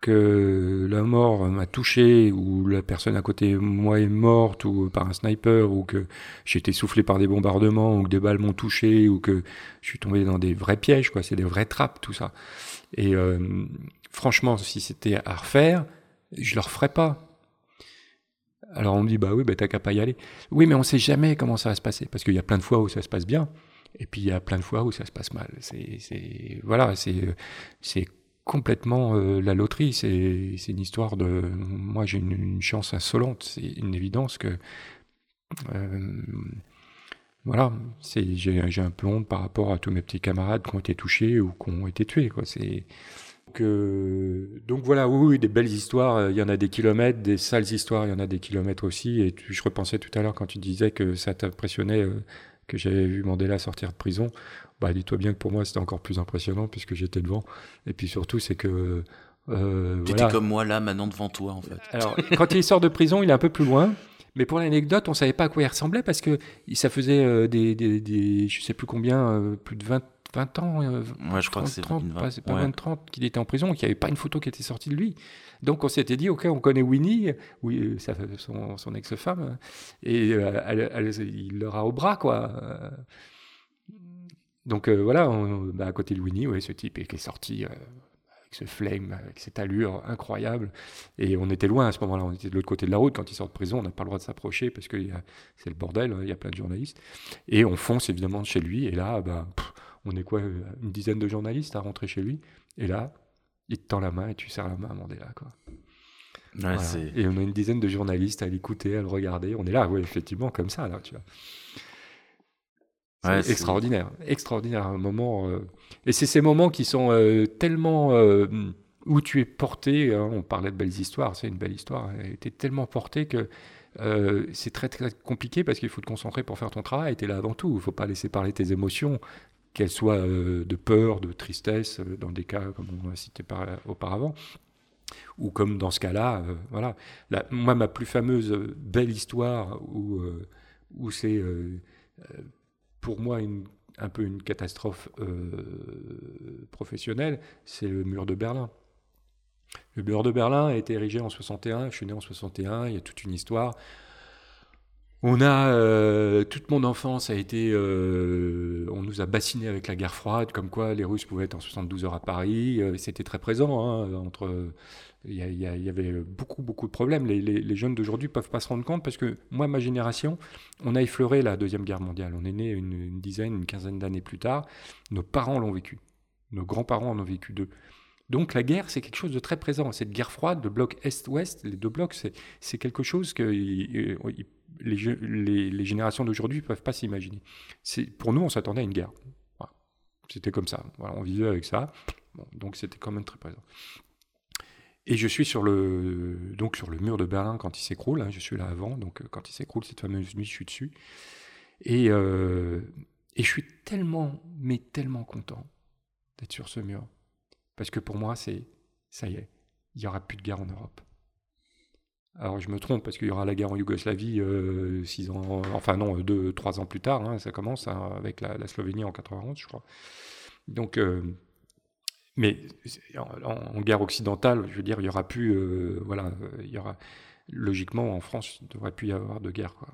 que la mort m'a touché ou la personne à côté de moi est morte ou par un sniper ou que j'ai été soufflé par des bombardements ou que des balles m'ont touché ou que je suis tombé dans des vrais pièges quoi. C'est des vraies trappes tout ça. Et euh, franchement si c'était à refaire je le referais pas. Alors on me dit bah oui bah t'as qu'à pas y aller. Oui mais on sait jamais comment ça va se passer parce qu'il y a plein de fois où ça se passe bien et puis il y a plein de fois où ça se passe mal. C'est voilà c'est c'est complètement euh, la loterie. C'est une histoire de. Moi, j'ai une, chance insolente. C'est une évidence que. Euh, voilà, j'ai un peu honte par rapport à tous mes petits camarades qui ont été touchés ou qui ont été tués. Quoi. Donc, euh, donc voilà, oui, des belles histoires, il y en a des kilomètres, des sales histoires, il y en a des kilomètres aussi. Et je repensais tout à l'heure quand tu disais que ça t'impressionnait que j'avais vu Mandela sortir de prison bah, dis-toi bien que pour moi, c'était encore plus impressionnant puisque j'étais devant. Et puis surtout, c'est que. Euh, tu étais comme moi là, maintenant devant toi, en fait. Alors, quand il sort de prison, il est un peu plus loin. Mais pour l'anecdote, on savait pas à quoi il ressemblait parce que ça faisait euh, des, des, des, je sais plus combien, euh, plus de 20, 20 ans. Euh, ouais, je crois que c'est 30, pas, pas 20, 30 qu'il était en prison, qu'il n'y avait pas une photo qui était sortie de lui. Donc on s'était dit, ok, on connaît Winnie, oui, son, son ex-femme, et il l'aura au bras, quoi. Donc euh, voilà, bah, à côté de Winnie, ouais, ce type est, est sorti euh, avec ce flame, avec cette allure incroyable. Et on était loin à ce moment-là, on était de l'autre côté de la route. Quand il sort de prison, on n'a pas le droit de s'approcher parce que c'est le bordel, il y a plein de journalistes. Et on fonce évidemment chez lui. Et là, bah, on est quoi, une dizaine de journalistes à rentrer chez lui. Et là, il te tend la main et tu serres la main à Mandela. Quoi. et on a une dizaine de journalistes à l'écouter, à le regarder. On est là, oui, effectivement, comme ça, là, tu vois. C'est extraordinaire, extraordinaire un moment. Euh, et c'est ces moments qui sont euh, tellement euh, où tu es porté. Hein, on parlait de belles histoires, c'est une belle histoire. Tu es tellement porté que c'est très très compliqué parce qu'il faut te concentrer pour faire ton travail. Tu es là avant tout. Il faut pas laisser parler tes émotions qu'elle soit de peur, de tristesse, dans des cas comme on a cité auparavant, ou comme dans ce cas-là, voilà. moi, ma plus fameuse belle histoire où, où c'est pour moi un peu une catastrophe euh, professionnelle, c'est le mur de Berlin. Le mur de Berlin a été érigé en 61, je suis né en 61, il y a toute une histoire. On a euh, toute mon enfance a été, euh, on nous a bassiné avec la guerre froide, comme quoi les Russes pouvaient être en 72 heures à Paris. C'était très présent hein, entre il y, avait beaucoup, beaucoup de problèmes. Les, jeunes d'aujourd'hui ne peuvent pas se rendre compte parce que moi, ma génération, on a effleuré la Deuxième Guerre mondiale. On est né une, dizaine, une quinzaine d'années plus tard. Nos parents l'ont vécu. Nos grands-parents en ont vécu deux. Donc la guerre, c'est quelque chose de très présent. Cette guerre froide, le bloc Est-Ouest, les deux blocs, c'est quelque chose que les, les, générations d'aujourd'hui ne peuvent pas s'imaginer. Pour nous, on s'attendait à une guerre. C'était comme ça. Voilà, on vivait avec ça. donc c'était quand même très présent. Et je suis sur le, donc sur le mur de Berlin quand il s'écroule. Hein, je suis là avant, donc euh, quand il s'écroule, cette fameuse nuit, je suis dessus. Et, euh, et je suis tellement, mais tellement content d'être sur ce mur. Parce que pour moi, c'est ça y est, il n'y aura plus de guerre en Europe. Alors je me trompe parce qu'il y aura la guerre en Yougoslavie euh, six ans, enfin non, deux, trois ans plus tard. Hein, ça commence hein, avec la, Slovénie en 91, je crois. Donc mais en, guerre occidentale, je veux dire, il y aura plus, euh, voilà, euh, il y aura logiquement en France, il ne devrait plus y avoir de guerre, quoi.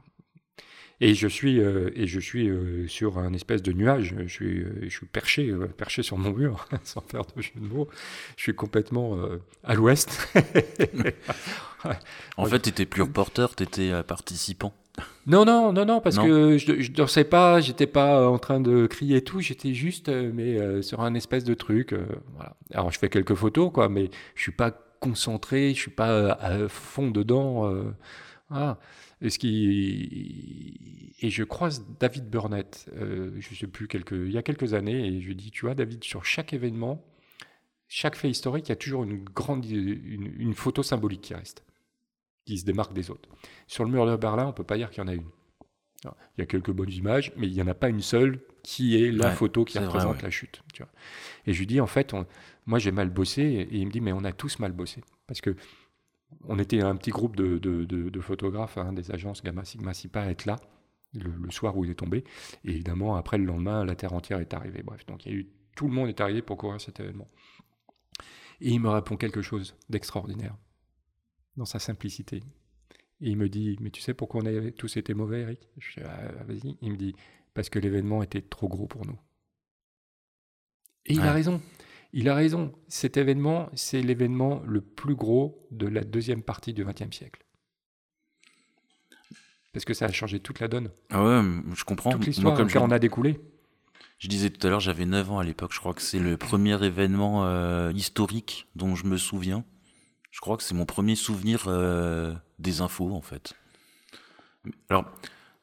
Et je suis, euh, et je suis sur un espèce de nuage. Je suis, je suis perché, perché sur mon mur, sans faire de jeu de mots. Je suis complètement à l'ouest. en fait, tu n'étais plus reporter, tu étais participant. Non, non, non, non, parce que je ne dansais pas, j'étais pas en train de crier et tout, j'étais juste euh, mais, euh, sur un espèce de truc. Euh, voilà. Alors je fais quelques photos, quoi, mais je suis pas concentré, je suis pas à fond dedans. Et, ce qui... et je croise David Burnett, je sais plus, quelques... il y a quelques années, et je dis, tu vois, David, sur chaque événement, chaque fait historique, il y a toujours une grande une photo symbolique qui reste qui se démarque des autres. Sur le mur de Berlin, on ne peut pas dire qu'il y en a une. Il y a quelques bonnes images, mais il n'y en a pas une seule qui est la photo qui représente la chute. Et je lui dis, en fait, moi j'ai mal bossé, et il me dit, mais on a tous mal bossé. Parce que on était un petit groupe de, de, photographes, hein, des agences Gamma Sigma Sipa à être là, le, soir où il est tombé. Et évidemment, après le lendemain, la Terre entière est arrivée. Bref, donc il y a eu, tout le monde est arrivé pour couvrir cet événement. Et il me répond quelque chose d'extraordinaire dans sa simplicité. Et il me dit, mais tu sais pourquoi on a tous été mauvais, Eric? Je dis, ah, vas-y. Il me dit, parce que l'événement était trop gros pour nous. Et il a raison. Il a raison. Cet événement, c'est l'événement le plus gros de la deuxième partie du XXe siècle. Parce que ça a changé toute la donne. Ah ouais, je comprends. Toute l'histoire comme on a découlé. Je disais tout à l'heure, j'avais 9 ans à l'époque. Je crois que c'est le premier événement euh, historique dont je me souviens. Je crois que c'est mon premier souvenir euh, des infos, en fait. Alors,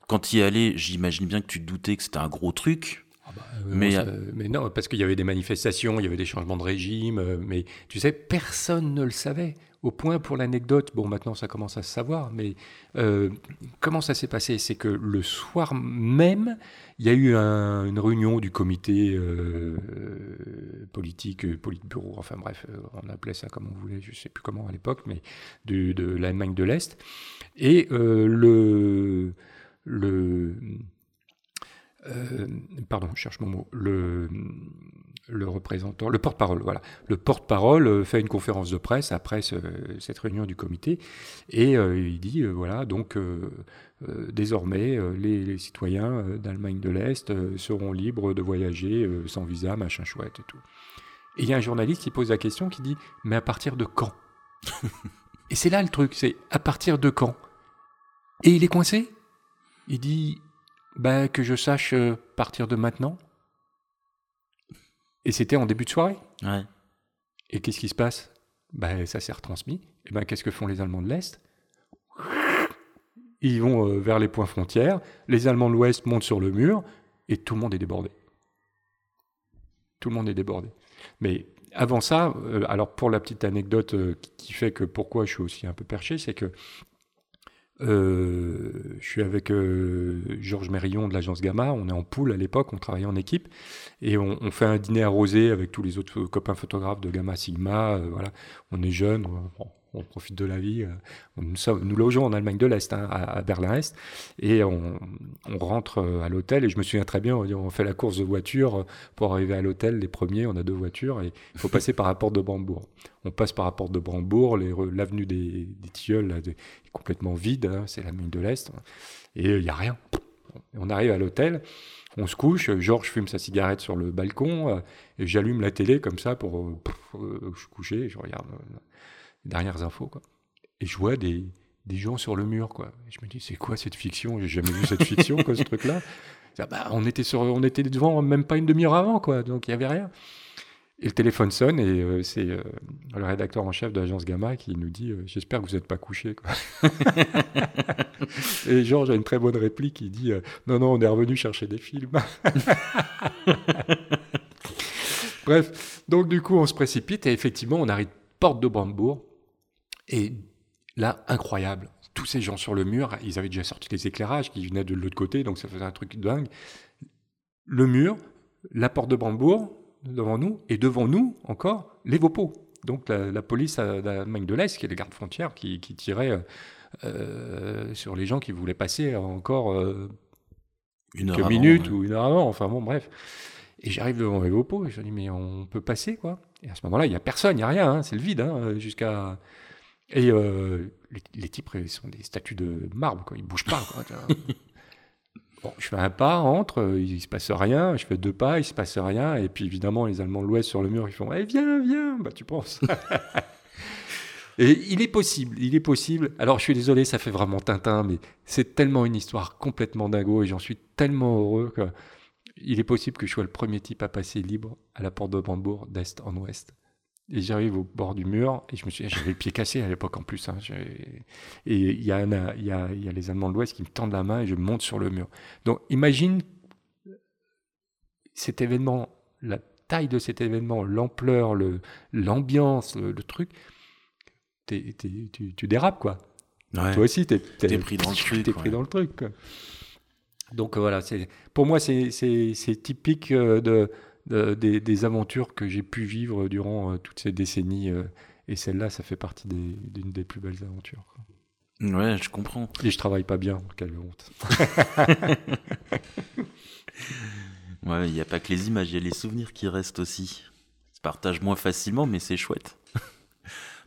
quand il y allais, j'imagine bien que tu te doutais que c'était un gros truc. Ah bah, euh, mais, euh, mais, non, parce qu'il y avait des manifestations, il y avait des changements de régime, mais tu sais, personne ne le savait. Au point pour l'anecdote, bon maintenant ça commence à se savoir, mais euh, comment ça s'est passé? C'est que le soir même, il y a eu une réunion du comité euh, politique, euh, politburo, enfin bref, on appelait ça comme on voulait, je ne sais plus comment à l'époque, mais de, de l'Allemagne de l'Est. Et le, le pardon, je cherche mon mot, le, le représentant, le porte-parole, voilà. Le porte-parole euh, fait une conférence de presse après cette réunion du comité et euh, il dit euh, voilà, donc désormais les, citoyens d'Allemagne de l'Est seront libres de voyager sans visa, machin chouette et tout. Et il y a un journaliste qui pose la question qui dit mais à partir de quand? Et c'est là le truc, c'est à partir de quand? Et il est coincé? Il dit bah, que je sache partir de maintenant. Et c'était en début de soirée. Et qu'est-ce qui se passe? Ben, Ça s'est retransmis. Et ben, qu'est-ce que font les Allemands de l'Est? Ils vont euh, vers les points frontières. Les Allemands de l'Ouest montent sur le mur et tout le monde est débordé. Tout le monde est débordé. Mais avant ça, euh, alors pour la petite anecdote euh, qui fait que pourquoi je suis aussi un peu perché, c'est que je suis avec Georges Mérillon de l'agence Gamma, on est en poule à l'époque, on travaillait en équipe, et on, fait un dîner arrosé avec tous les autres copains photographes de Gamma Sigma, voilà, on est jeunes, profite de la vie. Euh, nous, logeons en Allemagne de l'Est, hein, à, Berlin-Est, et on, rentre euh, à l'hôtel. Et je me souviens très bien, on fait la course de voiture euh, pour arriver à l'hôtel. Les premiers, on a deux voitures, et il faut passer par la porte de Brandebourg. On passe par la porte de Brandebourg, l'avenue des, Tilleuls est complètement vide, hein, c'est l'Allemagne de l'Est, et il n'y a rien. On arrive à l'hôtel. On se couche, Georges fume sa cigarette sur le balcon, et j'allume la télé comme ça pour... je suis couché, je regarde dernières infos, quoi. Et je vois des, des gens sur le mur, quoi. je me dis, c'est quoi cette fiction? J'ai jamais vu cette fiction, quoi, ce truc-là. Bah, on, était sur, on était devant même pas une demi-heure avant, quoi, donc il n'y avait rien. Et le téléphone sonne et euh, c'est euh, le rédacteur en chef de l'agence Gamma qui nous dit euh, J'espère que vous n'êtes pas couché. Et Georges a une très bonne réplique il dit Non, non, on est revenu chercher des films. Bref, donc du coup, on se précipite et effectivement, on arrive porte de Brandebourg. Et là, incroyable. Tous ces gens sur le mur, ils avaient déjà sorti les éclairages qui venaient de l'autre côté, donc ça faisait un truc dingue. Le mur, la porte de Brandebourg, devant nous, et devant nous, encore, les Vopos. Donc la, police d'Allemagne de l'Est, qui est les gardes frontières, qui, qui tirait euh, sur les gens qui voulaient passer encore euh, une quelques minutes ou une heure avant. Enfin bon, bref. Et j'arrive devant les Vopos et je dis, mais on peut passer, quoi? Et à ce moment-là, il n'y a personne, il n'y a rien, hein, c'est le vide, hein, jusqu'à et euh, les, types sont des statues de marbre, quoi. ils bougent pas. bon, je fais un pas, entre, il se passe rien. Je fais deux pas, il se passe rien. Et puis évidemment, les Allemands de l'Ouest sur le mur, ils font eh, viens, viens, bah tu penses. et il est possible, il est possible. Alors je suis désolé, ça fait vraiment Tintin, mais c'est tellement une histoire complètement dingo et j'en suis tellement heureux que il est possible que je sois le premier type à passer libre à la porte de Brandebourg d'est en ouest. Et j'arrive au bord du mur, et je me suis j'avais le pied cassé à l'époque en plus. Hein, et il y, a, y, a, y a les Allemands de l'Ouest qui me tendent la main et je monte sur le mur. Donc imagine cet événement, la taille de cet événement, l'ampleur, l'ambiance, le, le, truc. tu, tu, dérapes, quoi. Toi aussi, tu es, pris dans le truc. pris dans le truc. Donc voilà, pour moi, c'est typique euh, de des, aventures que j'ai pu vivre durant euh, toutes ces décennies. Euh, et celle-là, ça fait partie d'une des, plus belles aventures. Ouais, je comprends. Et je travaille pas bien, quelle honte. ouais, il n'y a pas que les images, il y a les souvenirs qui restent aussi. Se partagent moins facilement, mais c'est chouette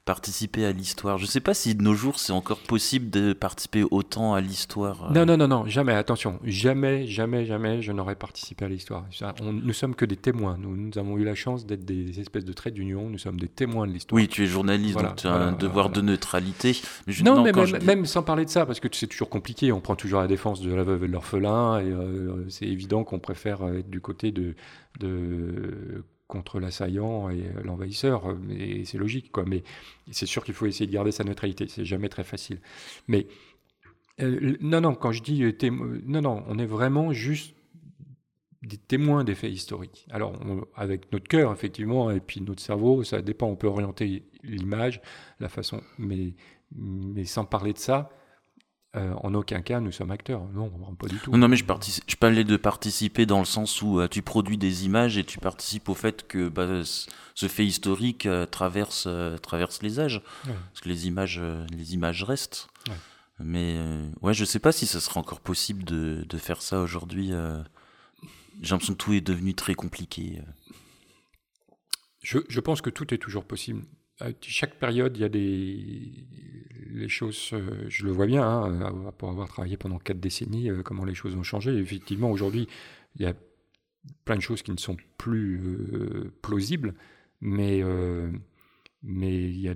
participer à l'histoire. Je ne sais pas si de nos jours c'est encore possible de participer autant à l'histoire. Euh. Non, non, non, non, jamais, attention, jamais, jamais, jamais je n'aurais participé à l'histoire. Nous sommes que des témoins. Nous, nous avons eu la chance d'être des espèces de traits d'union. Nous sommes des témoins de l'histoire. Oui, tu es journaliste, donc tu as un devoir de neutralité. non, mais même, sans parler de ça, parce que c'est toujours compliqué. On prend toujours la défense de la veuve et de l'orphelin, et euh, c'est évident qu'on préfère être du côté de, de contre l'assaillant et l'envahisseur, mais c'est logique, quoi. Mais c'est sûr qu'il faut essayer de garder sa neutralité, c'est jamais très facile. Mais euh, non, non, quand je dis euh, non, non, on est vraiment juste des témoins des faits historiques. Alors, avec notre cœur, effectivement, et puis notre cerveau, ça dépend, on peut orienter l'image, la façon, mais, mais sans parler de ça, euh, en aucun cas, nous sommes acteurs. Non, pas du tout. Non, mais je, je parlais de participer dans le sens où euh, tu produis des images et tu participes au fait que bah, ce fait historique euh, traverse, traverse les âges. Parce que les images, les images restent. Mais ouais, je sais pas si ça sera encore possible de, de faire ça aujourd'hui. J'ai l'impression que tout est devenu très compliqué. Je, je pense que tout est toujours possible chaque période, il y a des les choses, euh, je le vois bien, hein, pour avoir travaillé pendant quatre décennies, euh, comment les choses ont changé. effectivement, aujourd'hui, il y a plein de choses qui ne sont plus euh, plausibles, mais, mais il y a,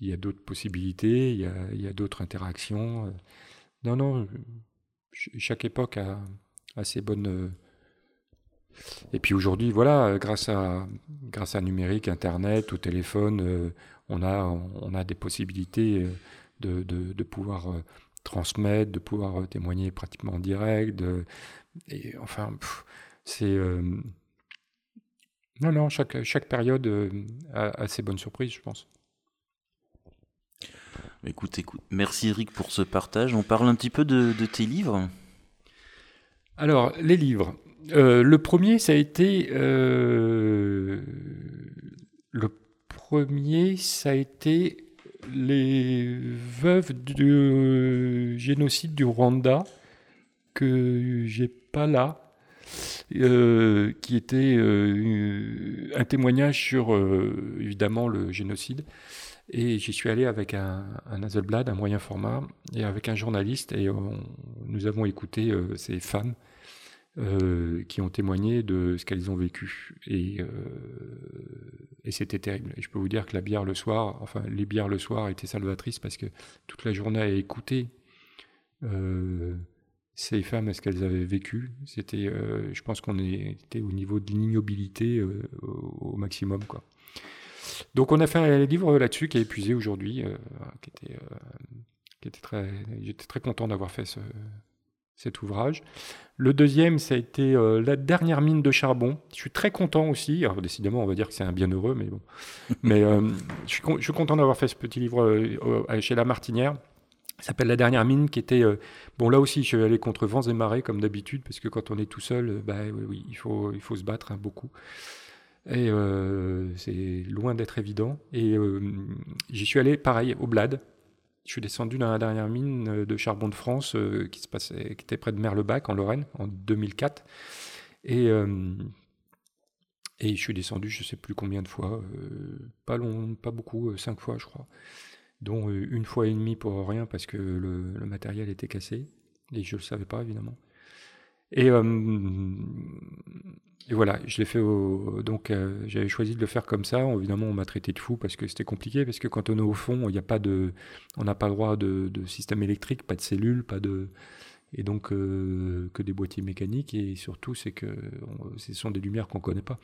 il y a d'autres possibilités, il y a, il y a d'autres interactions. Non, non, chaque époque a, a ses bonnes et puis aujourd'hui, voilà, grâce à, grâce à numérique, Internet, au téléphone, euh, on, a, on a des possibilités euh, de, de, pouvoir euh, transmettre, de pouvoir témoigner pratiquement en direct. et enfin, c'est. non, non, chaque, chaque période a, ses bonnes surprises, je pense. Écoute, écoute. Merci Eric pour ce partage. On parle un petit peu de, tes livres. Alors, les livres. Euh, le premier, ça a été. Euh, le premier, ça a été Les veuves du génocide du Rwanda, que j'ai pas là. Euh, qui était un témoignage sur évidemment le génocide et j'y suis allé avec un, un un moyen format, et avec un journaliste, et nous avons écouté ces femmes euh, qui ont témoigné de ce qu'elles ont vécu. Et, euh, et c'était terrible. Et je peux vous dire que la bière le soir, enfin les bières le soir étaient salvatrices parce que toute la journée à écouter ces femmes, ce qu'elles avaient vécu, c'était, je pense qu'on était au niveau de l'ignobilité au, maximum, quoi. Donc on a fait un livre là-dessus qui est épuisé aujourd'hui, euh, euh, qui était très, j'étais très content d'avoir fait ce, cet ouvrage. Le deuxième, ça a été euh, La dernière mine de charbon. Je suis très content aussi. Alors, décidément, on va dire que c'est un bienheureux, mais bon. mais je, suis je, suis content d'avoir fait ce petit livre chez La Martinière. Ça s'appelle La dernière mine, qui était. bon, là aussi, je vais aller contre vents et marées, comme d'habitude, parce que quand on est tout seul, bah, oui, oui, il, faut, il faut se battre hein, beaucoup. Et euh, c'est loin d'être évident. Et euh, j'y suis allé, pareil, au Blad. Je suis descendu dans la dernière mine euh, de charbon de France qui, se passait, qui était près de Merlebac, en Lorraine, en 2004. Et, et je suis descendu, je ne sais plus combien de fois, pas, long, pas beaucoup, cinq fois, je crois. Dont une fois et demie pour rien parce que le, le matériel était cassé. Et je ne le savais pas, évidemment. Et et voilà, je l'ai fait. Donc, euh, j'avais choisi de le faire comme ça. Évidemment, on m'a traité de fou parce que c'était compliqué. Parce que quand on est au fond, il a pas de. On n'a pas le droit de, système électrique, pas de cellules, pas de. Et donc, euh, que des boîtiers mécaniques. Et surtout, c'est que ce sont des lumières qu'on connaît pas.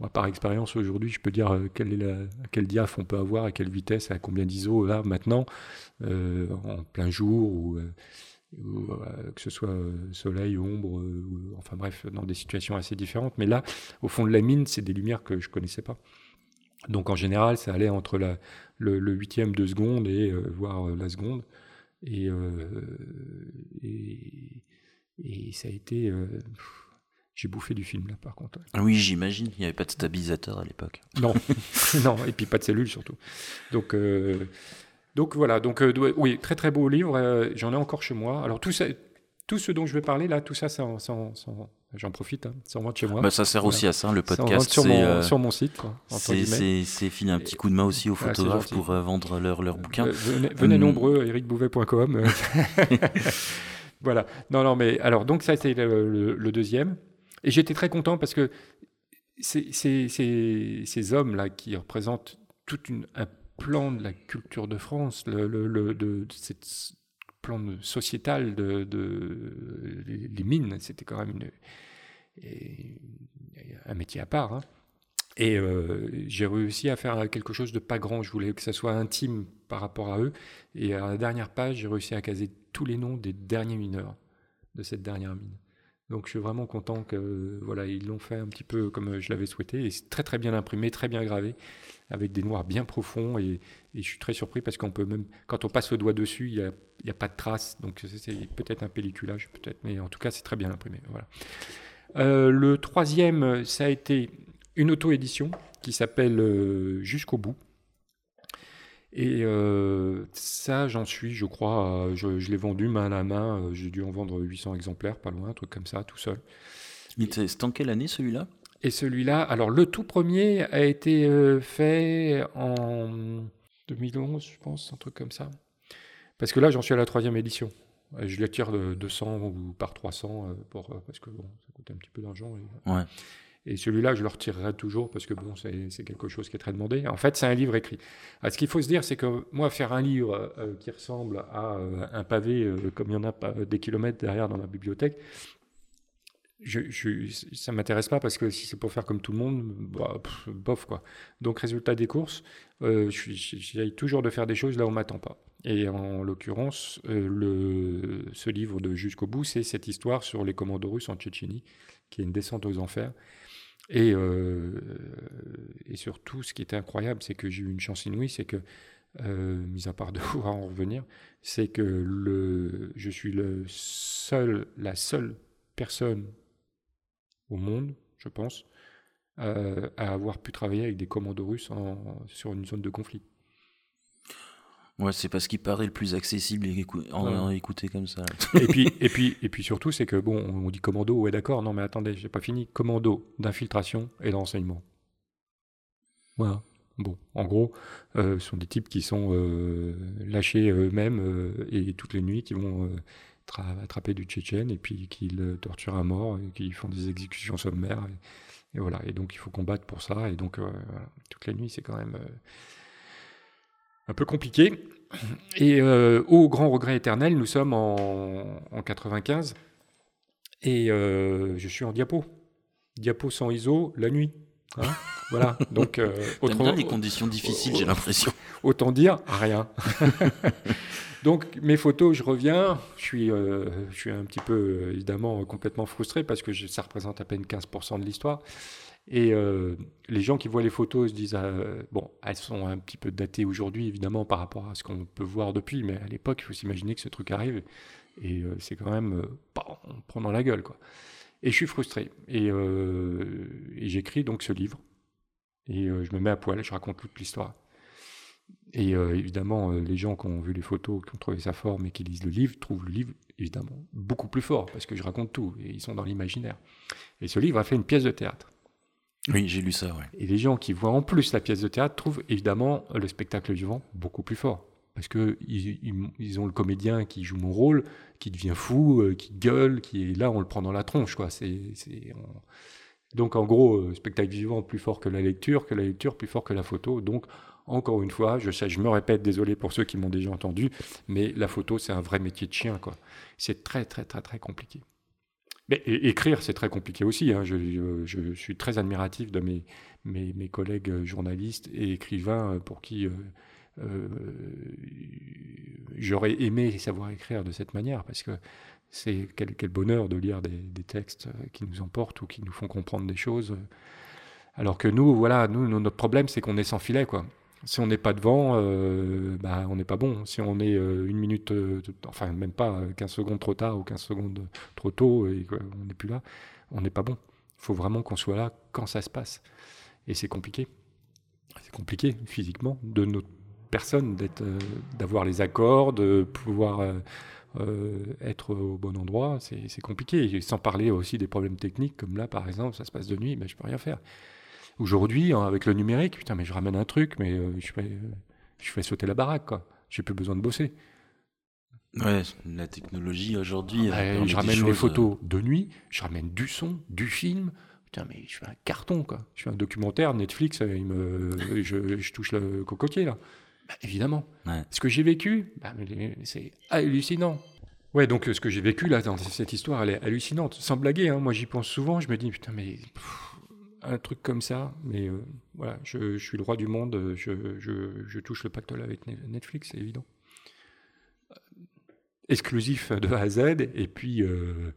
Moi, par expérience, aujourd'hui, je peux dire euh, quelle est diaph on peut avoir, à quelle vitesse, à combien d'ISO, là, maintenant, en plein jour. ou euh, que ce soit euh, soleil, ombre, euh, enfin bref, dans des situations assez différentes. Mais là, au fond de la mine, c'est des lumières que je connaissais pas. Donc en général, ça allait entre la, le, huitième de seconde et voire la seconde. Et, et, ça a été. j'ai bouffé du film là, par contre. Oui, j'imagine. Il n'y avait pas de stabilisateur à l'époque. Non, non, et puis pas de cellules surtout. Donc donc voilà, donc euh, oui, très très beau livre, euh, j'en ai encore chez moi. Alors tout, ça, tout ce dont je vais parler là, tout ça, j'en profite, hein, ça en chez moi. Bah, ça sert aussi à ça, le podcast. Sur, mon, euh, sur mon site. C'est filer un petit coup de main aussi aux photographes pour vendre leurs leur bouquins. venez, venez hum. nombreux, ericbouvet.com. voilà, non, non, mais alors, donc ça, c'est le, le, deuxième. Et j'étais très content parce que ces, ces, ces hommes-là qui représentent toute une, un plan de la culture de France, le, de, cette plan sociétal de, les mines, c'était quand même un métier à part. Hein. Et euh, j'ai réussi à faire quelque chose de pas grand. Je voulais que ça soit intime par rapport à eux. Et à la dernière page, j'ai réussi à caser tous les noms des derniers mineurs de cette dernière mine. Donc je suis vraiment content que voilà ils l'ont fait un petit peu comme je l'avais souhaité et c'est très très bien imprimé, très bien gravé avec des noirs bien profonds. Et, je suis très surpris parce qu'on peut même, quand on passe le doigt dessus, il n'y a, pas de traces. Donc c'est peut-être un pelliculage, peut-être, mais en tout cas, c'est très bien imprimé. Voilà. Euh, le troisième, ça a été une auto-édition qui s'appelle euh, Jusqu'au bout. Et euh, ça, j'en suis, je crois, je, l'ai vendu main à la main. J'ai dû en vendre 800 exemplaires, pas loin, un truc comme ça, tout seul. C'est en quelle année celui-là? Et celui-là, alors le tout premier a été euh, fait en 2011, je pense, un truc comme ça. Parce que là, j'en suis à la troisième édition. Je tire de 200 ou par 300 euh, pour, euh, parce que bon, ça coûte un petit peu d'argent. Et, ouais. Et celui-là, je le retirerai toujours parce que bon, c'est quelque chose qui est très demandé. En fait, c'est un livre écrit. Alors, ce qu'il faut se dire, c'est que moi, faire un livre qui ressemble à un pavé, comme il y en a des kilomètres derrière dans ma bibliothèque, ça m'intéresse pas parce que si c'est pour faire comme tout le monde, bah, bof quoi. Donc résultat des courses, euh, j'essaye toujours de faire des choses là où on m'attend pas. Et en l'occurrence, euh, ce livre de Jusqu'au bout, c'est cette histoire sur les commandos russes en Tchétchénie, qui est une descente aux enfers. Et, euh, et surtout, ce qui était incroyable, c'est que j'ai eu une chance inouïe, c'est que mis à part de pouvoir en revenir, c'est que le, je suis le seul, la seule personne au monde, je pense, à avoir pu travailler avec des commandos russes sur une zone de conflit. Ouais, c'est parce qu'il paraît le plus accessible et en, écouter comme ça. et puis, et puis, et puis surtout, c'est que bon, on dit commando, ouais, d'accord, non, mais attendez, j'ai pas fini. Commando d'infiltration et d'enseignement. Voilà. Bon, en gros, euh, ce sont des types qui sont euh, lâchés eux-mêmes euh, et toutes les nuits qui vont attraper du Tchétchène et puis qui le torturent à mort et qui font des exécutions sommaires. Et, voilà. Et donc, il faut combattre pour ça. Et donc, toutes les nuits, c'est quand même un peu compliqué. Et euh, au grand regret éternel, nous sommes en, en 95 et euh, je suis en diapo. Diapo sans ISO, la nuit. Hein voilà. Donc, euh, autrement, bien les conditions difficiles, j'ai l'impression. Autant dire rien. Donc mes photos, je reviens, je suis, je suis un petit peu évidemment complètement frustré parce que ça représente à peine 15% de l'histoire. Et euh, les gens qui voient les photos se disent, euh, bon, elles sont un petit peu datées aujourd'hui, évidemment, par rapport à ce qu'on peut voir depuis, mais à l'époque, il faut s'imaginer que ce truc arrive, et euh, c'est quand même, bah, on prend la gueule, quoi. Et je suis frustré, et, et j'écris donc ce livre, et je me mets à poil, je raconte toute l'histoire. Et évidemment, les gens qui ont vu les photos, qui ont trouvé sa forme et qui lisent le livre, trouvent le livre évidemment beaucoup plus fort, parce que je raconte tout, et ils sont dans l'imaginaire. Et ce livre a fait une pièce de théâtre. Oui, j'ai lu ça. Et les gens qui voient en plus la pièce de théâtre trouvent évidemment le spectacle vivant beaucoup plus fort. Parce qu'ils ils, ont le comédien qui joue mon rôle, qui devient fou, euh, qui gueule, qui est là, on le prend dans la tronche. Quoi. C'est, Donc en gros, euh, spectacle vivant plus fort que la lecture, que la lecture plus fort que la photo. Donc encore une fois, je sais, je me répète, désolé pour ceux qui m'ont déjà entendu, mais la photo, c'est un vrai métier de chien. Quoi. C'est très, très, très, très compliqué. Mais écrire, c'est très compliqué aussi. Hein. Je, suis très admiratif de mes, mes, collègues euh, journalistes et écrivains euh, pour qui euh, j'aurais aimé savoir écrire de cette manière, parce que c'est quel, bonheur de lire des, textes qui nous emportent ou qui nous font comprendre des choses. Alors que nous, voilà, nous, notre problème, c'est qu'on est sans filet, quoi. Si on n'est pas devant, euh, bah, on n'est pas bon. Si on est euh, une minute, euh, enfin même pas 15 secondes trop tard ou 15 secondes trop tôt et qu'on n'est plus là, on n'est pas bon. Il faut vraiment qu'on soit là quand ça se passe. Et c'est compliqué. C'est compliqué physiquement de notre personne d'avoir les accords, de pouvoir être au bon endroit. C'est compliqué. sans parler aussi des problèmes techniques, comme là par exemple, ça se passe de nuit, mais je peux rien faire. Aujourd'hui, hein, avec le numérique, putain, mais je ramène un truc, mais euh, je, fais, je fais sauter la baraque, quoi. J'ai plus besoin de bosser. Ouais, la technologie aujourd'hui. Ah, je ramène photos euh, de nuit, je ramène du son, du film. Putain, mais je fais un carton, quoi. Je fais un documentaire, Netflix, il me, je, touche le cocotier, là. Bah, évidemment. Ce que j'ai vécu, bah, c'est hallucinant. Ouais, donc ce que j'ai vécu, là, dans cette histoire, elle est hallucinante. Sans blaguer, hein, moi j'y pense souvent, je me dis, putain, mais un truc comme ça, mais euh, voilà, je, suis le roi du monde, je, touche le pactole avec Netflix, c'est évident. Euh, exclusif de A à Z, et puis euh,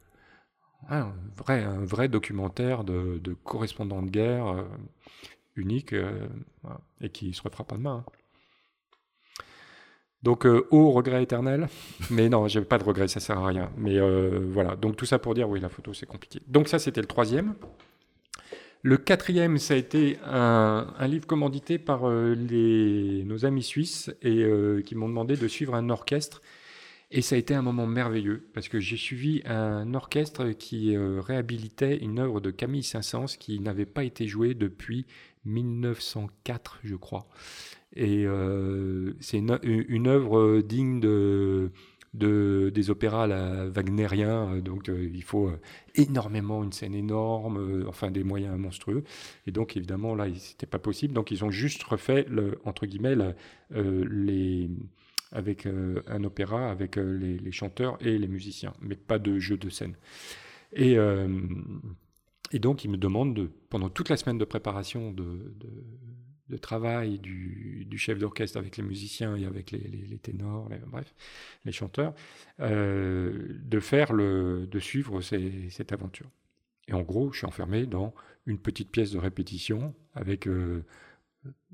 un, vrai, documentaire de, correspondant de guerre unique, et qui se refera pas demain. Hein. Donc, au regret éternel. Mais non, j'ai pas de regret, ça sert à rien. Mais voilà, donc tout ça pour dire, oui, la photo, c'est compliqué. Donc ça, c'était le troisième. Le quatrième, ça a été un, livre commandité par euh, nos amis suisses et euh, qui m'ont demandé de suivre un orchestre. Et ça a été un moment merveilleux parce que j'ai suivi un orchestre qui euh, réhabilitait une œuvre de Camille Saint-Saëns qui n'avait pas été jouée depuis 1904, je crois. Et c'est une, une, œuvre digne de de, des opéras la, wagnériens, euh, donc euh, il faut euh, énormément, une scène énorme, enfin des moyens monstrueux. Et donc évidemment là, c'était pas possible. Donc ils ont juste refait, entre guillemets, les, avec un opéra, avec les, chanteurs et les musiciens, mais pas de jeu de scène. Et, donc ils me demandent, de, pendant toute la semaine de préparation de travail du, chef d'orchestre avec les musiciens et avec les, ténors, bref, les chanteurs, euh, de faire le, de suivre cette aventure. Et en gros, je suis enfermé dans une petite pièce de répétition avec euh,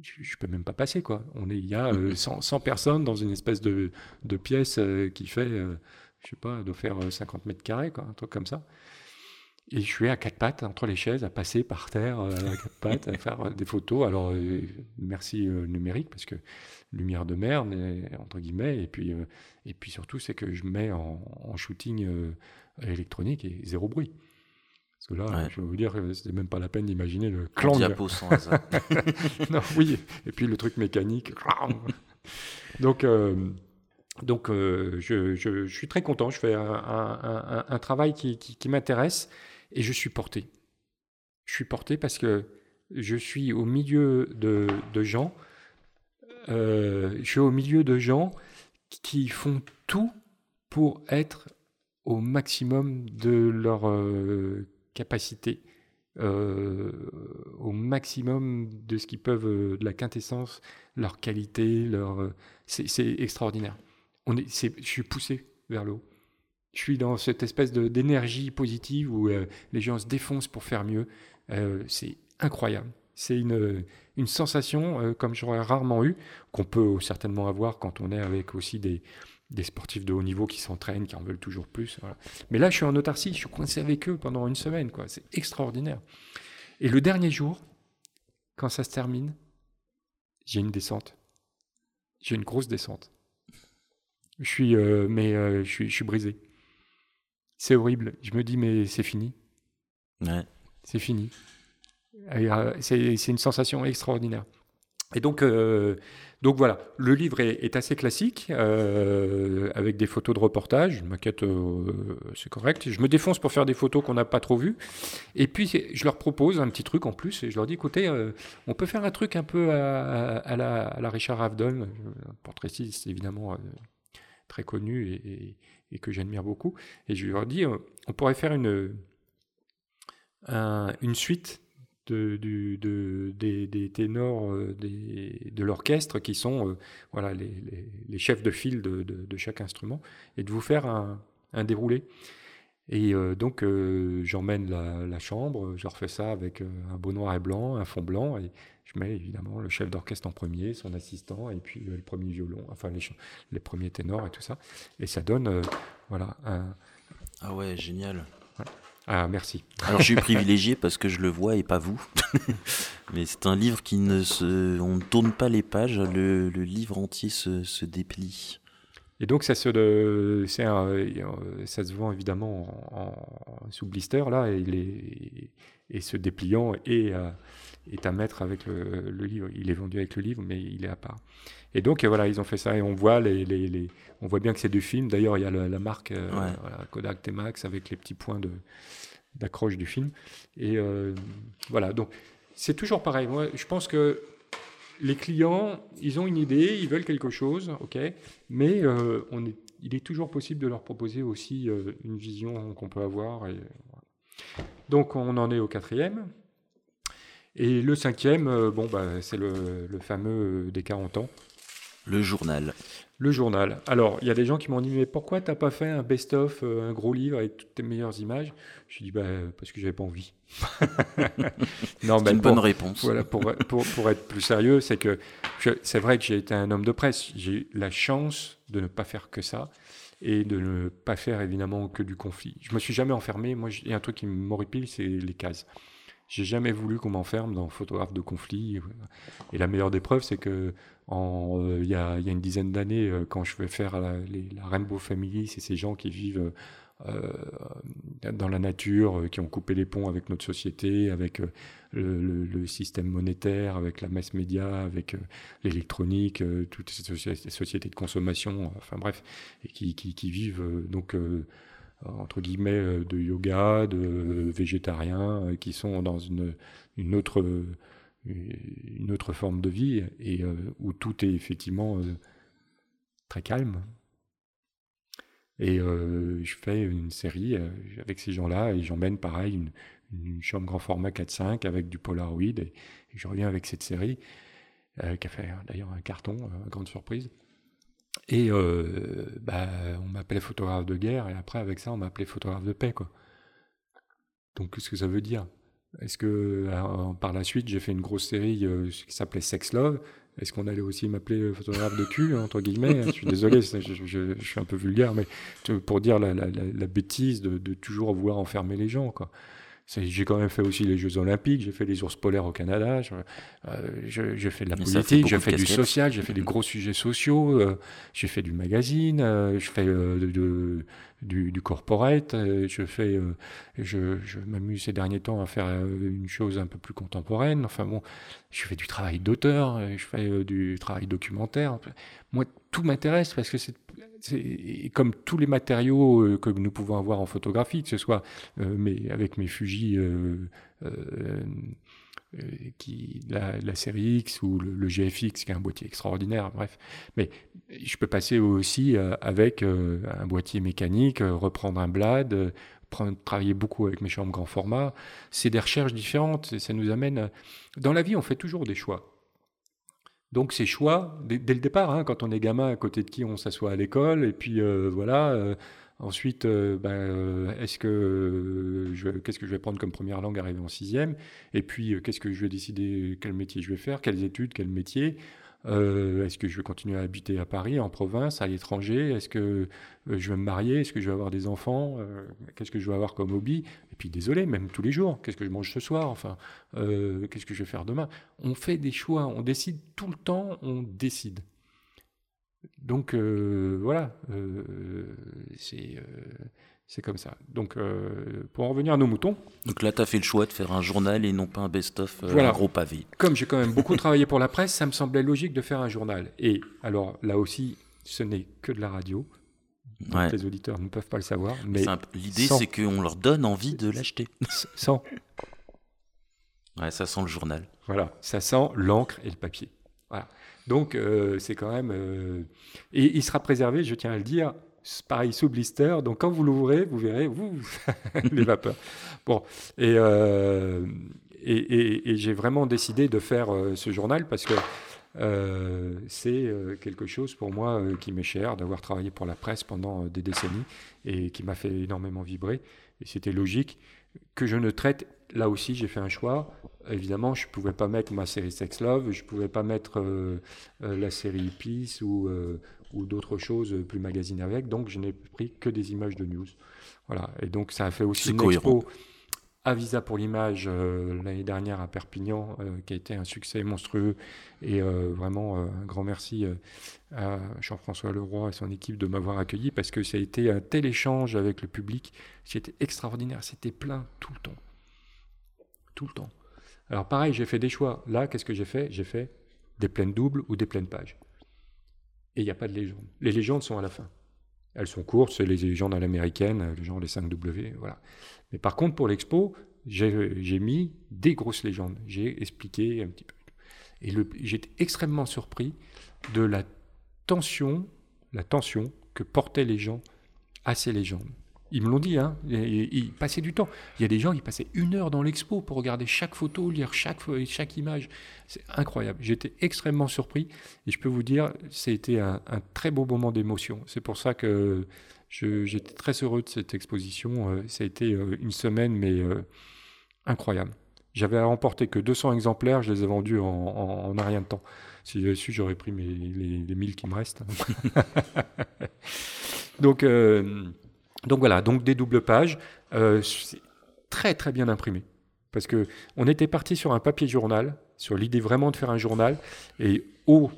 je, ne peux même pas passer quoi. On est, il y a 100, personnes dans une espèce de, de pièce qui fait, je sais pas, doit faire 50 mètres carrés quoi, un truc comme ça. Et je suis à quatre pattes entre les chaises, à passer par terre à quatre pattes, à faire des photos. Alors, merci numérique, parce que lumière de merde, entre guillemets. Et puis, et puis surtout, c'est que je mets en, en shooting électronique et zéro bruit. Parce que là, je vais vous dire, c'était même pas la peine d'imaginer le clan. diapo sans hasard. non, oui. Et puis le truc mécanique. donc, euh, donc euh, je, je, suis très content. Je fais un, un, un travail qui, qui, m'intéresse et je suis porté. Je suis porté parce que je suis au milieu de, gens. Euh, je suis au milieu de gens qui font tout pour être au maximum de leur capacité euh, au maximum de ce qu'ils peuvent, euh, de la quintessence, leur qualité, leur, euh, c'est extraordinaire. Je suis poussé vers le haut. Je suis dans cette espèce d'énergie positive où les gens se défoncent pour faire mieux. c'est incroyable. C'est une, une sensation comme j'aurais rarement eu, qu'on peut certainement avoir quand on est avec aussi des, des sportifs de haut niveau qui s'entraînent, qui en veulent toujours plus. Mais là, je suis en autarcie, je suis coincé avec eux pendant une semaine. C'est extraordinaire. Et le dernier jour, quand ça se termine, j'ai une descente. J'ai une grosse descente. Je suis, euh, mais euh, je suis, je suis brisé. C'est horrible. Je me dis, mais c'est fini. C'est fini. Euh, c'est une sensation extraordinaire. Et donc, donc voilà, le livre est, assez classique, euh, avec des photos de reportage, une maquette, euh, c'est correct. Je me défonce pour faire des photos qu'on n'a pas trop vues. Et puis, je leur propose un petit truc en plus, et je leur dis, écoutez, euh, on peut faire un truc un peu à, la, Richard Avedon, un portraitiste évidemment très connu et, que j'admire beaucoup. Et je leur dis, on pourrait faire une, une suite de, des, ténors euh, de l'orchestre qui sont euh, voilà, les, chefs de file de, de, chaque instrument et de vous faire un, un déroulé. Et euh, donc j'emmène la, la, chambre, je refais ça avec un beau noir et blanc, un fond blanc, et je mets évidemment le chef d'orchestre en premier, son assistant, et puis le premier violon, enfin les, les premiers ténors et tout ça. Et ça donne voilà un... Ah ouais, génial. Ah, merci. Alors, je suis privilégié parce que je le vois et pas vous. Mais c'est un livre qui ne se. On ne tourne pas les pages, le, le livre entier se, se, déplie. Et donc, ça se, euh, ça se vend évidemment en, sous blister, là, et, les, et ce dépliant est à, est à mettre avec le, le, livre. Il est vendu avec le livre, mais il est à part. Et donc, voilà, ils ont fait ça, et on voit, les, les, les on voit bien que c'est du film. D'ailleurs, il y a la, marque euh, Kodak T-Max avec les petits points d'accroche du film. Et euh, voilà, donc c'est toujours pareil. Moi, je pense que les clients, ils ont une idée, ils veulent quelque chose, ok, mais euh, on est, il est toujours possible de leur proposer aussi euh, une vision qu'on peut avoir. Et, Donc on en est au quatrième. Et le cinquième, bon, bah, c'est le, le, fameux des 40 ans. Le journal. Le journal. Alors, il y a des gens qui m'ont dit, mais pourquoi tu n'as pas fait un best-of, euh, un gros livre avec toutes tes meilleures images? Je dis, bah, parce que j'avais pas envie. non, c'est une bonne réponse. Voilà, pour, pour, pour, être plus sérieux, c'est que c'est vrai que j'ai été un homme de presse. J'ai eu la chance de ne pas faire que ça et de ne pas faire évidemment que du conflit. Je me suis jamais enfermé. Moi, il y a un truc qui m'horripile, c'est les cases. J'ai jamais voulu qu'on m'enferme dans photographe de conflit. Et la meilleure des preuves, c'est que euh, il y, a, une dizaine d'années, euh, quand je vais faire la, Rainbow Family, c'est ces gens qui vivent euh, dans la nature, qui ont coupé les ponts avec notre société, avec le, système monétaire, avec la masse média, avec l'électronique, toutes ces sociétés de consommation, enfin bref, et qui, qui vivent donc entre guillemets de yoga, de végétariens, qui sont dans une, une autre une autre forme de vie et euh, où tout est effectivement euh, très calme. Et euh, je fais une série avec ces gens-là et j'emmène pareil une, une, chambre grand format 4-5 avec du Polaroid et, je reviens avec cette série qui a fait d'ailleurs un carton, grande surprise. Et bah, on m'appelait photographe de guerre et après avec ça on m'appelait photographe de paix quoi. Donc qu'est-ce que ça veut dire? Est-ce que par la suite, j'ai fait une grosse série qui s'appelait Sex Love? Est-ce qu'on allait aussi m'appeler photographe de cul, entre guillemets? Je suis désolé, je, suis un peu vulgaire, mais pour dire la, bêtise de, de, toujours vouloir enfermer les gens. Quoi. J'ai quand même fait aussi les Jeux Olympiques, j'ai fait les ours polaires au Canada, j'ai euh, fait de la politique, j'ai fait du social, j'ai fait des gros sujets sociaux, euh, j'ai fait du magazine, euh, je fais de, du, du, corporate, je fais, je, je m'amuse ces derniers temps à faire une chose un peu plus contemporaine. Enfin bon, je fais du travail d'auteur, je fais du travail documentaire. Moi, tout m'intéresse parce que c'est comme tous les matériaux euh, que nous pouvons avoir en photographie, que ce soit euh, avec mes Fuji, euh, la, série X ou le, GFX, qui est un boîtier extraordinaire, bref. Mais je peux passer aussi avec un boîtier mécanique, reprendre un blad, travailler beaucoup avec mes chambres grand format. C'est des recherches différentes, et ça nous amène... Dans la vie, on fait toujours des choix. Donc ces choix, dès, le départ, hein, quand on est gamin, à côté de qui on s'assoit à l'école, et puis euh, voilà. Euh, ensuite, euh, ben, est-ce que qu'est-ce que je vais prendre comme première langue arrivé en sixième? Et puis qu'est-ce que je vais décider quel métier je vais faire, quelles études, quel métier? Euh, est-ce que je vais continuer à habiter à Paris, en province, à l'étranger? Est-ce que euh, je vais me marier? Est-ce que je vais avoir des enfants? Euh, Qu'est-ce que je vais avoir comme hobby? Et puis, désolé, même tous les jours, qu'est-ce que je mange ce soir? Enfin, qu'est-ce que je vais faire demain? On fait des choix, on décide tout le temps, on décide. Donc, voilà, c'est c'est comme ça. Donc, euh, pour en revenir à nos moutons. Donc là, tu as fait le choix de faire un journal et non pas un best-of, euh, un gros pavé. Comme j'ai quand même beaucoup travaillé pour la presse, ça me semblait logique de faire un journal. Et alors, là aussi, ce n'est que de la radio. Les auditeurs ne peuvent pas le savoir. Mais l'idée, c'est qu'on leur donne envie de l'acheter. Sans. Ouais, ça sent le journal. Voilà, ça sent l'encre et le papier. Voilà. Donc, euh, c'est quand même. Et il sera préservé, je tiens à le dire, pareil sous blister. Donc quand vous l'ouvrez, vous verrez vous, les vapeurs. Bon, euh, et, et, j'ai vraiment décidé de faire euh, ce journal parce que euh, c'est quelque chose pour moi qui m'est cher, d'avoir travaillé pour la presse pendant des décennies et qui m'a fait énormément vibrer. Et c'était logique que je ne traite. Là aussi, j'ai fait un choix. Évidemment, je ne pouvais pas mettre ma série Sex Love, je ne pouvais pas mettre la série Peace ou ou d'autres choses plus magazines avec. Donc, je n'ai pris que des images de news. Voilà. Et donc, ça a fait aussi une expo à Visa pour l'image euh, l'année dernière à Perpignan, euh, qui a été un succès monstrueux. Et euh, vraiment, un grand merci à Jean-François Leroy et son équipe de m'avoir accueilli parce que ça a été un tel échange avec le public. C'était extraordinaire. C'était plein tout le temps. Tout le temps. Alors, pareil, j'ai fait des choix. Là, qu'est-ce que j'ai fait? J'ai fait des pleines doubles ou des pleines pages et il n'y a pas de légende. Les légendes sont à la fin. Elles sont courtes, c'est les légendes à l'américaine, genre les 5W, voilà. Mais par contre, pour l'expo, j'ai mis des grosses légendes. J'ai expliqué un petit peu. Et j'étais extrêmement surpris de la tension, la tension que portaient les gens à ces légendes. Ils me l'ont dit, hein, ils, passaient du temps. Il y a des gens qui passaient une heure dans l'expo pour regarder chaque photo, lire chaque, image. C'est incroyable. J'étais extrêmement surpris et je peux vous dire, c'était un, un très beau moment d'émotion. C'est pour ça que j'étais très heureux de cette exposition. Euh, ça a été euh, une semaine, mais euh, incroyable. J'avais remporté que 200 exemplaires, je les ai vendus en, en, rien de temps. Si j'avais su, j'aurais pris les 1000 qui me restent. Donc, donc voilà, donc des doubles pages, euh, très très bien imprimé. Parce que on était parti sur un papier journal, sur l'idée vraiment de faire un journal, et oh,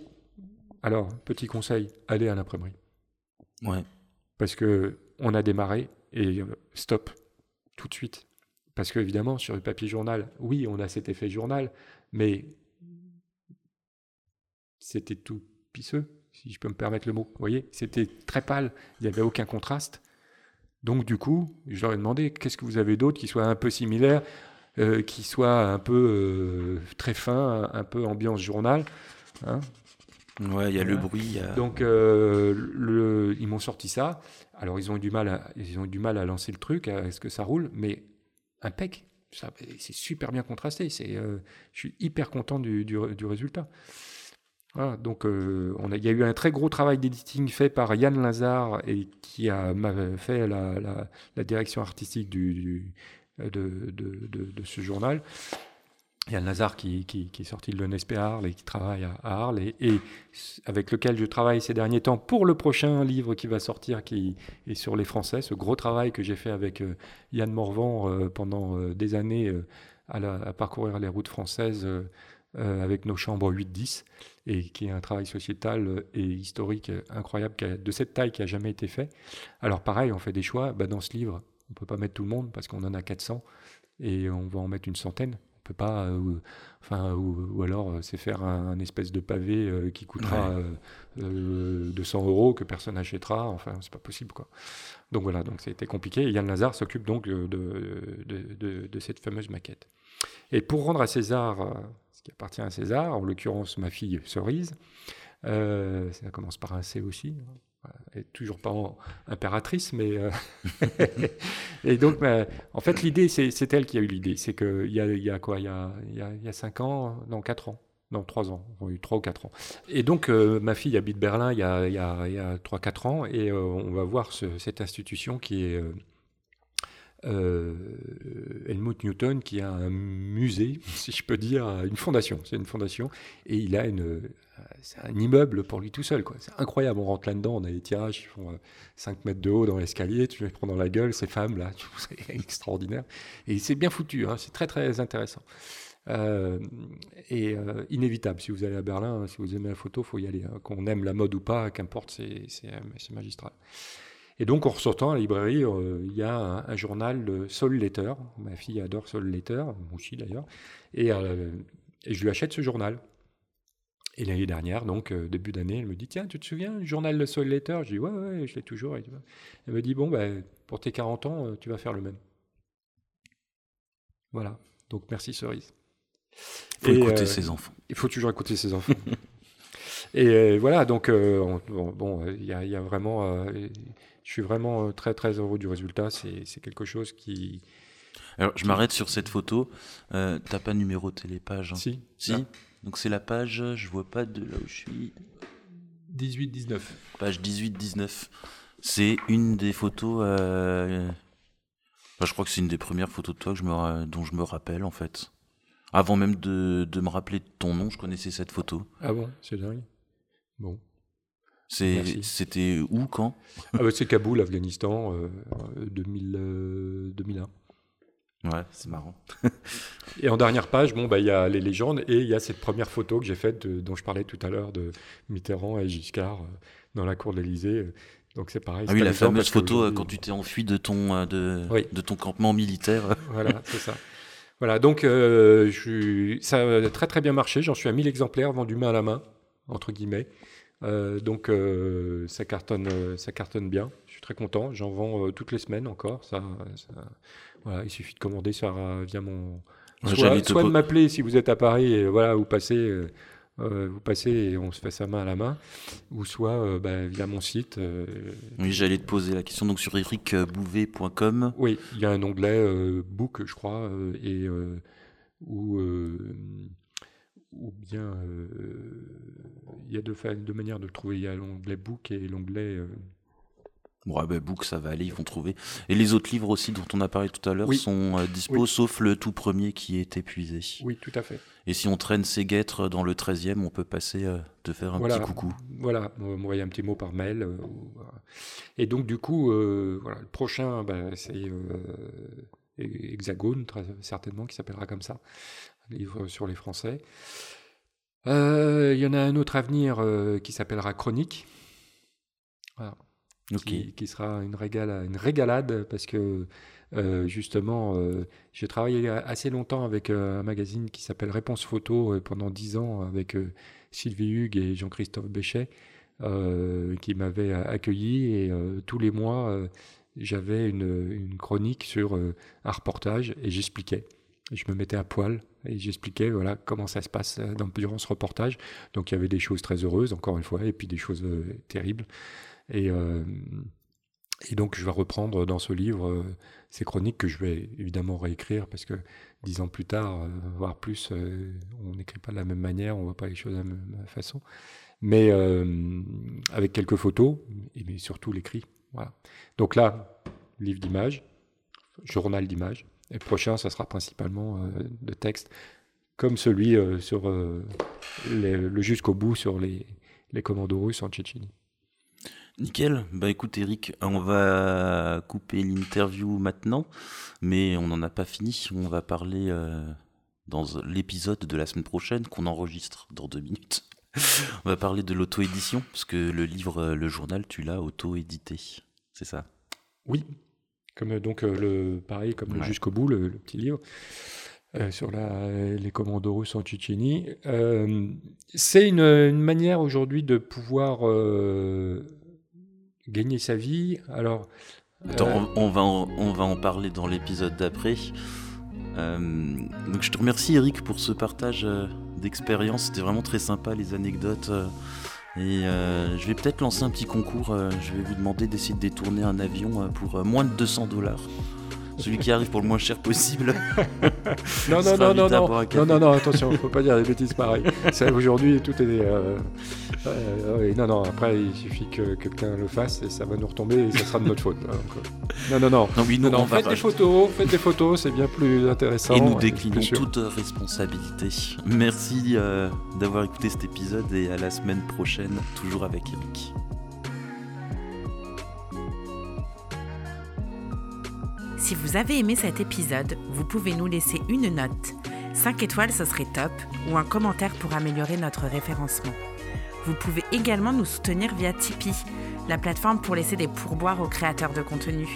alors petit conseil, allez à l'imprimerie. Ouais. Parce que on a démarré et euh, stop tout de suite. Parce que évidemment sur le papier journal, oui, on a cet effet journal, mais c'était tout pisseux, si je peux me permettre le mot. Vous voyez, c'était très pâle, il n'y avait aucun contraste. Donc du coup, je leur ai demandé qu'est-ce que vous avez d'autre qui soit un peu similaire, euh, qui soit un peu euh, très fin, un, peu ambiance journal. Hein? Ouais, il y a le bruit. Donc euh, le, ils m'ont sorti ça. Alors ils ont eu du mal, à, ils ont eu du mal à lancer le truc, à ce que ça roule, mais impec. C'est super bien contrasté. C'est, je suis hyper content du, du, du résultat donc euh, on a, il y a eu un très gros travail d'éditing fait par Yann Lazare et qui a fait la, direction artistique du, de, ce journal. Il y a Nazar qui, est sorti de l'ENSP à Arles et qui travaille à Arles et, avec lequel je travaille ces derniers temps pour le prochain livre qui va sortir qui est sur les Français, ce gros travail que j'ai fait avec Yann Morvan pendant des années à, parcourir les routes françaises euh, avec nos chambres 8-10, et qui est un travail sociétal et historique incroyable de cette taille qui a jamais été fait. Alors pareil, on fait des choix. Bah, dans ce livre, on peut pas mettre tout le monde parce qu'on en a 400 et on va en mettre une centaine. Pas, euh, enfin, ou, alors euh, c'est faire un, espèce de pavé qui coûtera 200 euros que personne n'achètera. Enfin, c'est pas possible quoi. Donc voilà, donc c'était compliqué. Et Yann Lazare s'occupe donc de, de, de, cette fameuse maquette. Et pour rendre à César qui appartient à César, en l'occurrence ma fille Cerise. Euh, ça commence par un C aussi. Hein. Elle n'est toujours pas impératrice, mais. Euh, et donc, en fait, l'idée, c'est elle qui a eu l'idée. C'est qu'il y a, y a quoi? Il y a, y a 5 ans, non, 4 ans. Non, 3 ans, on a eu 3 ou 4 ans. Et donc, euh, ma fille habite Berlin il y a, y a 3-4 ans, et on va voir cette institution qui est euh, Helmut Newton qui a un musée, si je peux dire, une fondation. C'est une fondation et il a une, c'est un immeuble pour lui tout seul. Quoi. C'est incroyable. On rentre là-dedans, on a des tirages qui font 5 euh, mètres de haut dans l'escalier. Tu les prends dans la gueule, ces femmes là, c'est extraordinaire. Et c'est bien foutu. Hein. C'est très très intéressant. Euh, et inévitable. Si vous allez à Berlin, si vous aimez la photo, faut y aller. Hein. Qu'on aime la mode ou pas, qu'importe, c'est magistral. Et donc, en ressortant à la librairie, euh, il y a un, journal de Soul Letter. Ma fille adore Soul Letter, moi aussi d'ailleurs. Euh, et, je lui achète ce journal. Et l'année dernière, donc euh, début d'année, elle me dit Tiens, tu te souviens du journal de Soul Letter? Je dis Ouais, ouais, je l'ai toujours. Elle me dit Bon, ben, pour tes 40 ans, tu vas faire le même. Voilà. Donc, merci Cerise. Il faut écouter ses enfants. Il faut toujours écouter ses enfants. et voilà, donc, bon, il y, y, a vraiment je suis vraiment euh, très très heureux du résultat. C'est quelque chose qui. Alors, je m'arrête sur cette photo. Euh, T'as pas numéroté les pages hein? Si. Si? Ah. Donc c'est la page, je vois pas de là où je suis. 18-19. Page 18-19. C'est une des photos. Euh... je crois que c'est une des premières photos de toi que je me... dont je me rappelle en fait. Avant même de, de me rappeler de ton nom, je connaissais cette photo. Ah bon, c'est dingue. Bon. C'était où, quand? Ah bah, C'est Kaboul, Afghanistan, euh, 2000, 2001. Euh, ouais, c'est marrant. et en dernière page, bon, bah, il y a les légendes et il y a cette première photo que j'ai faite, dont je parlais tout à l'heure, de Mitterrand et Giscard euh, dans la cour de l'Élysée. Donc c'est pareil. Ah oui, la fameuse photo euh, quand tu t'es enfui de ton, de, de ton campement militaire. voilà, c'est ça. Voilà, donc je, ça a très très bien marché. J'en suis à 1000 exemplaires vendus main à la main, entre guillemets. Euh, donc euh, ça cartonne, euh, ça cartonne bien. Je suis très content. J'en vends toutes les semaines encore. Ça, voilà, il suffit de commander ça via mon. Soit, soit de m'appeler si vous êtes à Paris et voilà, vous passez. vous passez et on se fait sa main à la main, ou soit bah, via mon site. oui, j'allais te poser la question donc sur ericbouvet.com. Oui, il y a un onglet book, je crois, et ou bien euh, il y a deux, deux, manières de le trouver. Il y a l'onglet Book et l'onglet. Euh, Ouais, bah, Book, ça va aller, ils vont trouver. Et les autres livres aussi dont on a parlé tout à l'heure sont euh, dispo, sauf le tout premier qui est épuisé. Oui, tout à fait. Et si on traîne ses guêtres dans le 13e, on peut passer euh, de faire un petit coucou. Voilà, m'envoyer un petit mot par mail. Euh, et donc, du coup, voilà, le prochain, bah, c'est Hexagone, très certainement, qui s'appellera comme ça livre sur les Français. Euh, il y en a un autre à venir euh, qui s'appellera Chronique. Qui, sera une, régalade parce que euh, justement, j'ai travaillé assez longtemps avec un magazine qui s'appelle Réponse Photo pendant dix ans avec Sylvie Hugues et Jean-Christophe Béchet qui m'avaient accueilli et tous les mois j'avais une, chronique sur un reportage et j'expliquais je me mettais à poil et j'expliquais voilà comment ça se passe euh, dans, durant ce reportage. Donc il y avait des choses très heureuses, encore une fois, et puis des choses euh, terribles. Et, euh, et, donc je vais reprendre dans ce livre ces chroniques que je vais évidemment réécrire parce que dix ans plus tard, voire plus, on n'écrit pas de la même manière, on voit pas les choses de la même façon. Mais avec quelques photos, et mais surtout l'écrit. Voilà. Donc là, livre d'images, journal d'images Et le prochain, ça sera principalement de texte, comme celui sur le jusqu'au bout sur les, les commandos russes en Tchétchénie. Nickel. Bah écoute Eric, on va couper l'interview maintenant, mais on n'en a pas fini. On va parler dans l'épisode de la semaine prochaine qu'on enregistre dans deux minutes. On va parler de l'auto-édition, parce que le livre, euh, le journal, tu l'as auto-édité. C'est ça Oui. Comme, euh, donc, euh, le, pareil, comme Jusqu'au bout, le, petit livre. sur la, les commandos russes en Tchétchénie. c'est une, manière aujourd'hui de pouvoir gagner sa vie. Alors, on, va on va en parler dans l'épisode d'après. Euh, donc je te remercie Eric pour ce partage euh, d'expérience, c'était vraiment très sympa les anecdotes. Euh, et je vais peut-être lancer un petit concours, je vais vous demander d'essayer de détourner un avion pour moins de 200 dollars celui qui arrive pour le moins cher possible. non, non, non, non, non, non, non, non, attention, faut pas dire des bêtises pareilles. Aujourd'hui, tout est. Euh, euh, non, non, après, il suffit que quelqu'un le fasse et ça va nous retomber et ça sera de notre faute. Hein, non, non, non. non, oui, non, faites des photos, faites des photos, c'est bien plus intéressant. Et nous déclinons toute responsabilité. Merci euh, d'avoir écouté cet épisode et à la semaine prochaine, toujours avec Eric. Si vous avez aimé cet épisode, vous pouvez nous laisser une note. 5 étoiles, ce serait top, ou un commentaire pour améliorer notre référencement. Vous pouvez également nous soutenir via Tipeee, la plateforme pour laisser des pourboires aux créateurs de contenu.